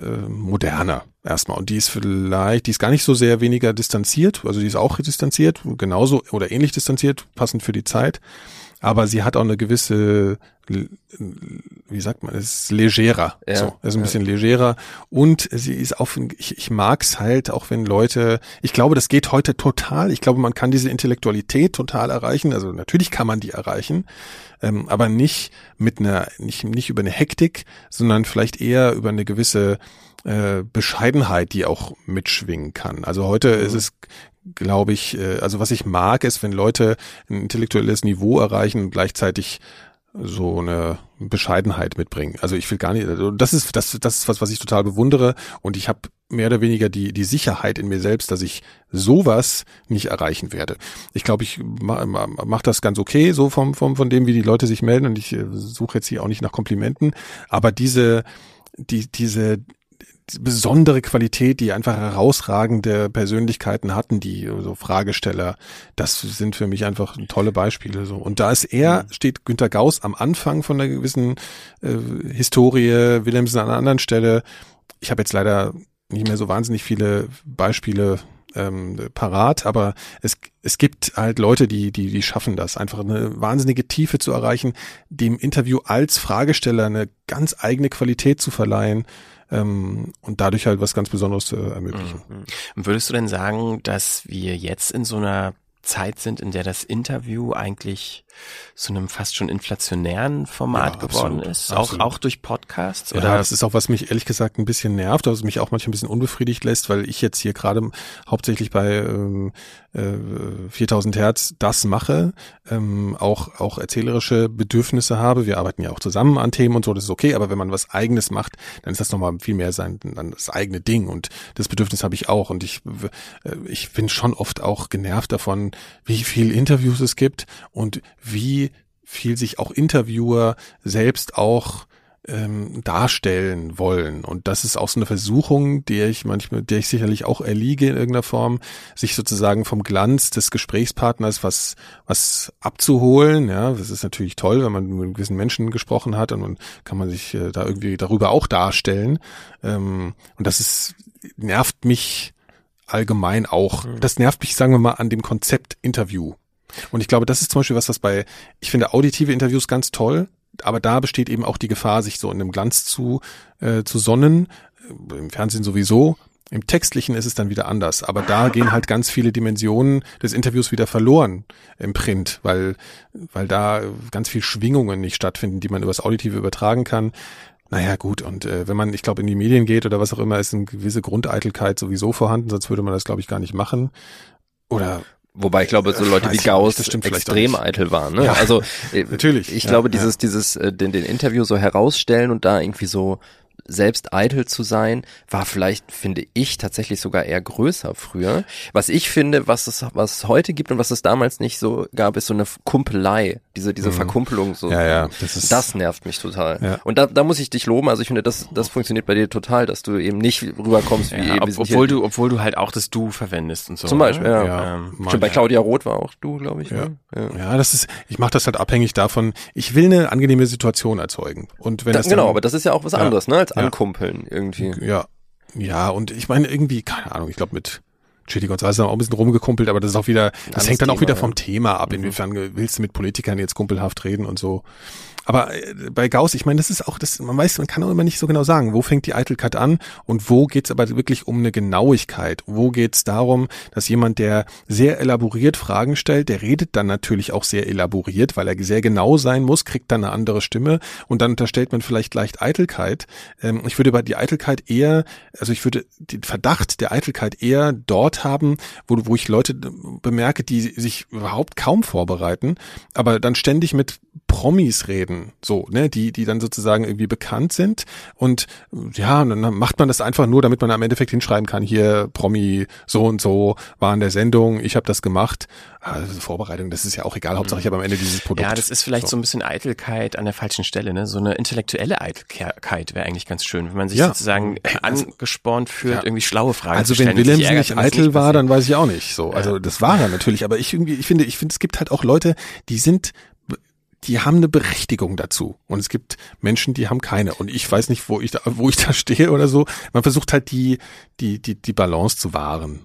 äh, moderner erstmal. Und die ist vielleicht, die ist gar nicht so sehr weniger distanziert, also die ist auch distanziert, genauso oder ähnlich distanziert, passend für die Zeit aber sie hat auch eine gewisse, wie sagt man, es ist legerer. Ja, so, ist ein ja. bisschen legerer. Und sie ist auch, ich, ich mag's halt, auch wenn Leute, ich glaube, das geht heute total. Ich glaube, man kann diese Intellektualität total erreichen. Also natürlich kann man die erreichen, ähm, aber nicht mit einer, nicht, nicht über eine Hektik, sondern vielleicht eher über eine gewisse äh, Bescheidenheit, die auch mitschwingen kann. Also heute mhm. ist es glaube ich, äh, also was ich mag, ist, wenn Leute ein intellektuelles Niveau erreichen und gleichzeitig so eine Bescheidenheit mitbringen. Also ich will gar nicht, also das ist das, das ist was, was ich total bewundere und ich habe mehr oder weniger die die Sicherheit in mir selbst, dass ich sowas nicht erreichen werde. Ich glaube, ich mache mach das ganz okay, so vom, vom von dem, wie die Leute sich melden und ich äh, suche jetzt hier auch nicht nach Komplimenten, aber diese die diese besondere Qualität, die einfach herausragende Persönlichkeiten hatten, die so Fragesteller, das sind für mich einfach tolle Beispiele. So. Und da ist er, mhm. steht Günter Gauss am Anfang von einer gewissen äh, Historie, Willemsen an einer anderen Stelle. Ich habe jetzt leider nicht mehr so wahnsinnig viele Beispiele ähm, parat, aber es, es gibt halt Leute, die, die, die schaffen das, einfach eine wahnsinnige Tiefe zu erreichen, dem Interview als Fragesteller eine ganz eigene Qualität zu verleihen ähm, und dadurch halt was ganz Besonderes zu ermöglichen. Mhm. Würdest du denn sagen, dass wir jetzt in so einer Zeit sind, in der das Interview eigentlich zu einem fast schon inflationären Format ja, geworden absolut, ist, absolut. auch auch durch Podcasts oder ja, das ist auch was mich ehrlich gesagt ein bisschen nervt, was mich auch manchmal ein bisschen unbefriedigt lässt, weil ich jetzt hier gerade hauptsächlich bei ähm, äh, 4000 Hertz das mache, ähm, auch auch erzählerische Bedürfnisse habe. Wir arbeiten ja auch zusammen an Themen und so, das ist okay, aber wenn man was eigenes macht, dann ist das nochmal viel mehr sein dann das eigene Ding und das Bedürfnis habe ich auch und ich äh, ich bin schon oft auch genervt davon, wie viel Interviews es gibt und wie viel sich auch Interviewer selbst auch ähm, darstellen wollen. Und das ist auch so eine Versuchung, der ich manchmal, der ich sicherlich auch erliege in irgendeiner Form, sich sozusagen vom Glanz des Gesprächspartners was, was abzuholen. Ja, das ist natürlich toll, wenn man mit gewissen Menschen gesprochen hat und dann kann man sich äh, da irgendwie darüber auch darstellen. Ähm, und das ist, nervt mich allgemein auch. Mhm. Das nervt mich, sagen wir mal, an dem Konzept Interview. Und ich glaube, das ist zum Beispiel was, was bei, ich finde auditive Interviews ganz toll, aber da besteht eben auch die Gefahr, sich so in einem Glanz zu, äh, zu sonnen. Im Fernsehen sowieso. Im Textlichen ist es dann wieder anders. Aber da gehen halt ganz viele Dimensionen des Interviews wieder verloren im Print, weil, weil da ganz viel Schwingungen nicht stattfinden, die man übers Auditive übertragen kann. Naja, gut, und äh, wenn man, ich glaube, in die Medien geht oder was auch immer, ist eine gewisse Grundeitelkeit sowieso vorhanden, sonst würde man das, glaube ich, gar nicht machen. Oder Wobei ich glaube, so Leute wie Gauss extrem eitel waren. Ne? Ja, also äh, natürlich. Ich ja, glaube, dieses, ja. dieses, äh, den, den Interview so herausstellen und da irgendwie so selbst eitel zu sein, war vielleicht, finde ich, tatsächlich sogar eher größer früher. Was ich finde, was es, was es heute gibt und was es damals nicht so gab, ist so eine Kumpelei, diese, diese mhm. Verkumpelung. So. Ja, ja. Das, ist, das nervt mich total. Ja. Und da, da muss ich dich loben. Also ich finde, das, das funktioniert bei dir total, dass du eben nicht rüberkommst wie ja, eben. Ob, obwohl du, obwohl du halt auch das Du verwendest und so. Zum Beispiel, ja. ja. Ähm, Stimmt, bei Claudia Roth war auch Du, glaube ich. Ja. Ne? Ja. ja, das ist, ich mache das halt abhängig davon, ich will eine angenehme Situation erzeugen. Und wenn da, das genau, aber das ist ja auch was anderes, ne, als ankumpeln irgendwie. Ja. Ja, und ich meine irgendwie, keine Ahnung, ich glaube mit Chili González haben auch ein bisschen rumgekumpelt, aber das ist auch wieder, das hängt dann Thema, auch wieder vom Thema ab. Mhm. Inwiefern willst du mit Politikern jetzt kumpelhaft reden und so. Aber äh, bei Gauss, ich meine, das ist auch, das, man weiß, man kann auch immer nicht so genau sagen, wo fängt die Eitelkeit an und wo geht's aber wirklich um eine Genauigkeit. Wo geht's darum, dass jemand, der sehr elaboriert Fragen stellt, der redet dann natürlich auch sehr elaboriert, weil er sehr genau sein muss, kriegt dann eine andere Stimme und dann unterstellt man vielleicht leicht Eitelkeit. Ähm, ich würde über die Eitelkeit eher, also ich würde den Verdacht der Eitelkeit eher dort haben, wo, wo ich Leute bemerke, die sich überhaupt kaum vorbereiten, aber dann ständig mit Promis reden, so, ne, die, die dann sozusagen irgendwie bekannt sind und ja, dann macht man das einfach nur, damit man am Endeffekt hinschreiben kann, hier Promi so und so war in der Sendung, ich habe das gemacht. Also Vorbereitung, das ist ja auch egal, Hauptsache ich habe am Ende dieses Produkt. Ja, das ist vielleicht so, so ein bisschen Eitelkeit an der falschen Stelle, ne? So eine intellektuelle Eitelkeit wäre eigentlich ganz schön, wenn man sich ja. sozusagen also, angespornt fühlt, ja. irgendwie schlaue Fragen also zu stellen. Also wenn Wilhelm nicht eitel nicht war, dann weiß ich auch nicht. So, also das war er natürlich, aber ich irgendwie, ich finde, ich finde, es gibt halt auch Leute, die sind die haben eine Berechtigung dazu. Und es gibt Menschen, die haben keine. Und ich weiß nicht, wo ich da, wo ich da stehe oder so. Man versucht halt die, die, die, die Balance zu wahren.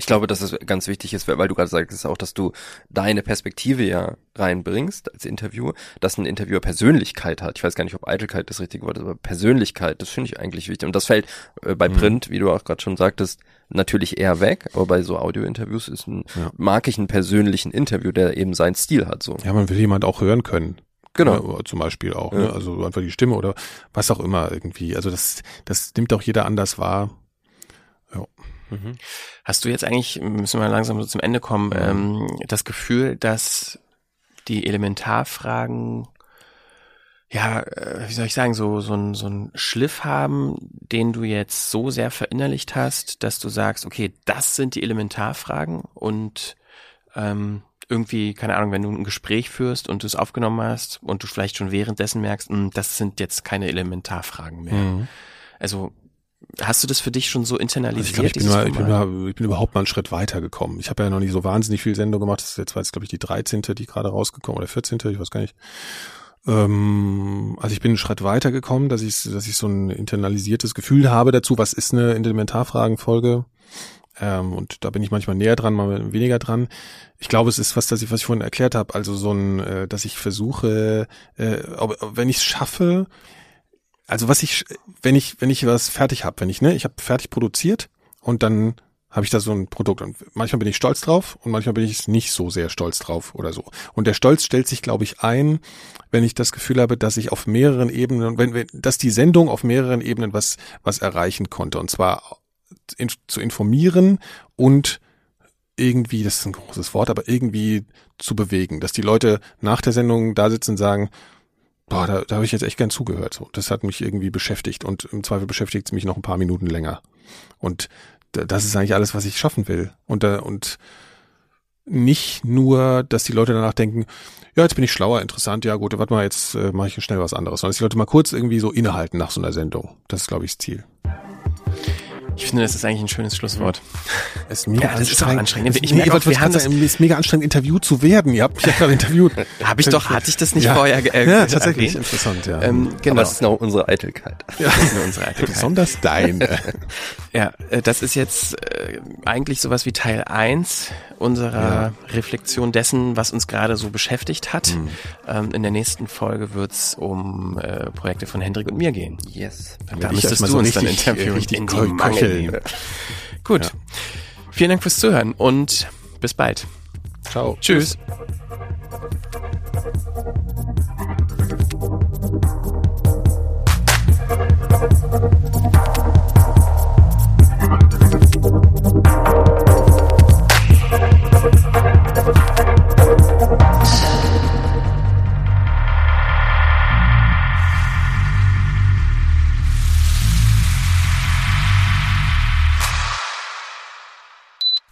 Ich glaube, dass es ganz wichtig ist, weil du gerade sagtest auch, dass du deine Perspektive ja reinbringst als Interviewer, dass ein Interviewer Persönlichkeit hat. Ich weiß gar nicht, ob Eitelkeit das richtige Wort ist, aber Persönlichkeit, das finde ich eigentlich wichtig. Und das fällt äh, bei mhm. Print, wie du auch gerade schon sagtest, natürlich eher weg, aber bei so Audio-Interviews ist ein, ja. mag ich einen persönlichen Interview, der eben seinen Stil hat. So. Ja, man will jemand auch hören können. Genau. Ja, zum Beispiel auch, ne? ja. ne? also einfach die Stimme oder was auch immer irgendwie. Also das, das nimmt auch jeder anders wahr. Ja. Mhm. Hast du jetzt eigentlich, müssen wir langsam so zum Ende kommen, ähm, das Gefühl, dass die Elementarfragen ja, äh, wie soll ich sagen, so, so, ein, so ein Schliff haben, den du jetzt so sehr verinnerlicht hast, dass du sagst, okay, das sind die Elementarfragen und ähm, irgendwie, keine Ahnung, wenn du ein Gespräch führst und du es aufgenommen hast und du vielleicht schon währenddessen merkst, mh, hm, das sind jetzt keine Elementarfragen mehr. Mhm. Also Hast du das für dich schon so internalisiert? Also ich, glaub, ich, bin mal, ich, bin mal, ich bin überhaupt mal einen Schritt weiter gekommen. Ich habe ja noch nicht so wahnsinnig viel Sendung gemacht. Das ist jetzt, jetzt glaube ich, die 13., die gerade rausgekommen oder 14., ich weiß gar nicht. Ähm, also ich bin einen Schritt weiter gekommen, dass ich, dass ich so ein internalisiertes Gefühl habe dazu, was ist eine Elementarfragenfolge. Ähm, und da bin ich manchmal näher dran, mal weniger dran. Ich glaube, es ist was, das ich, was ich vorhin erklärt habe. Also so ein, äh, dass ich versuche, äh, ob, wenn ich es schaffe, also was ich, wenn ich, wenn ich was fertig habe, wenn ich, ne, ich habe fertig produziert und dann habe ich da so ein Produkt und manchmal bin ich stolz drauf und manchmal bin ich nicht so sehr stolz drauf oder so. Und der Stolz stellt sich, glaube ich, ein, wenn ich das Gefühl habe, dass ich auf mehreren Ebenen, wenn, wenn dass die Sendung auf mehreren Ebenen was was erreichen konnte und zwar in, zu informieren und irgendwie, das ist ein großes Wort, aber irgendwie zu bewegen, dass die Leute nach der Sendung da sitzen und sagen, boah, da, da habe ich jetzt echt gern zugehört. So, das hat mich irgendwie beschäftigt und im Zweifel beschäftigt es mich noch ein paar Minuten länger. Und das ist eigentlich alles, was ich schaffen will. Und, da, und nicht nur, dass die Leute danach denken, ja, jetzt bin ich schlauer, interessant, ja gut, warte mal, jetzt äh, mache ich schnell was anderes. Sondern dass die Leute mal kurz irgendwie so innehalten nach so einer Sendung. Das ist, glaube ich, das Ziel. Ich finde, das ist eigentlich ein schönes Schlusswort. Es ist mega Ja, das ist auch anstrengend. Ich, Ich merke auch, wir haben es ist mega anstrengend, interviewt zu werden. Ihr habt mich ja gerade interviewt. Habe ich doch, hatte ich das nicht Ja. vorher äh, Ja, tatsächlich. erwähnt? Interessant, ja. Ähm, genau. Aber es ist noch unsere Eitelkeit. ja. Das ist nur unsere Eitelkeit. Besonders deine. Ja, äh, das ist jetzt äh, eigentlich sowas wie Teil eins unserer Reflexion dessen, was uns gerade so beschäftigt hat. Hm. Ähm, in der nächsten Folge wird's um äh, Projekte von Hendrik und mir gehen. Yes. Da müsstest du uns dann richtig, interviewen. äh, richtig in die Mangel nehmen. Gut. Vielen Dank fürs Zuhören und bis bald. Ciao. Tschüss.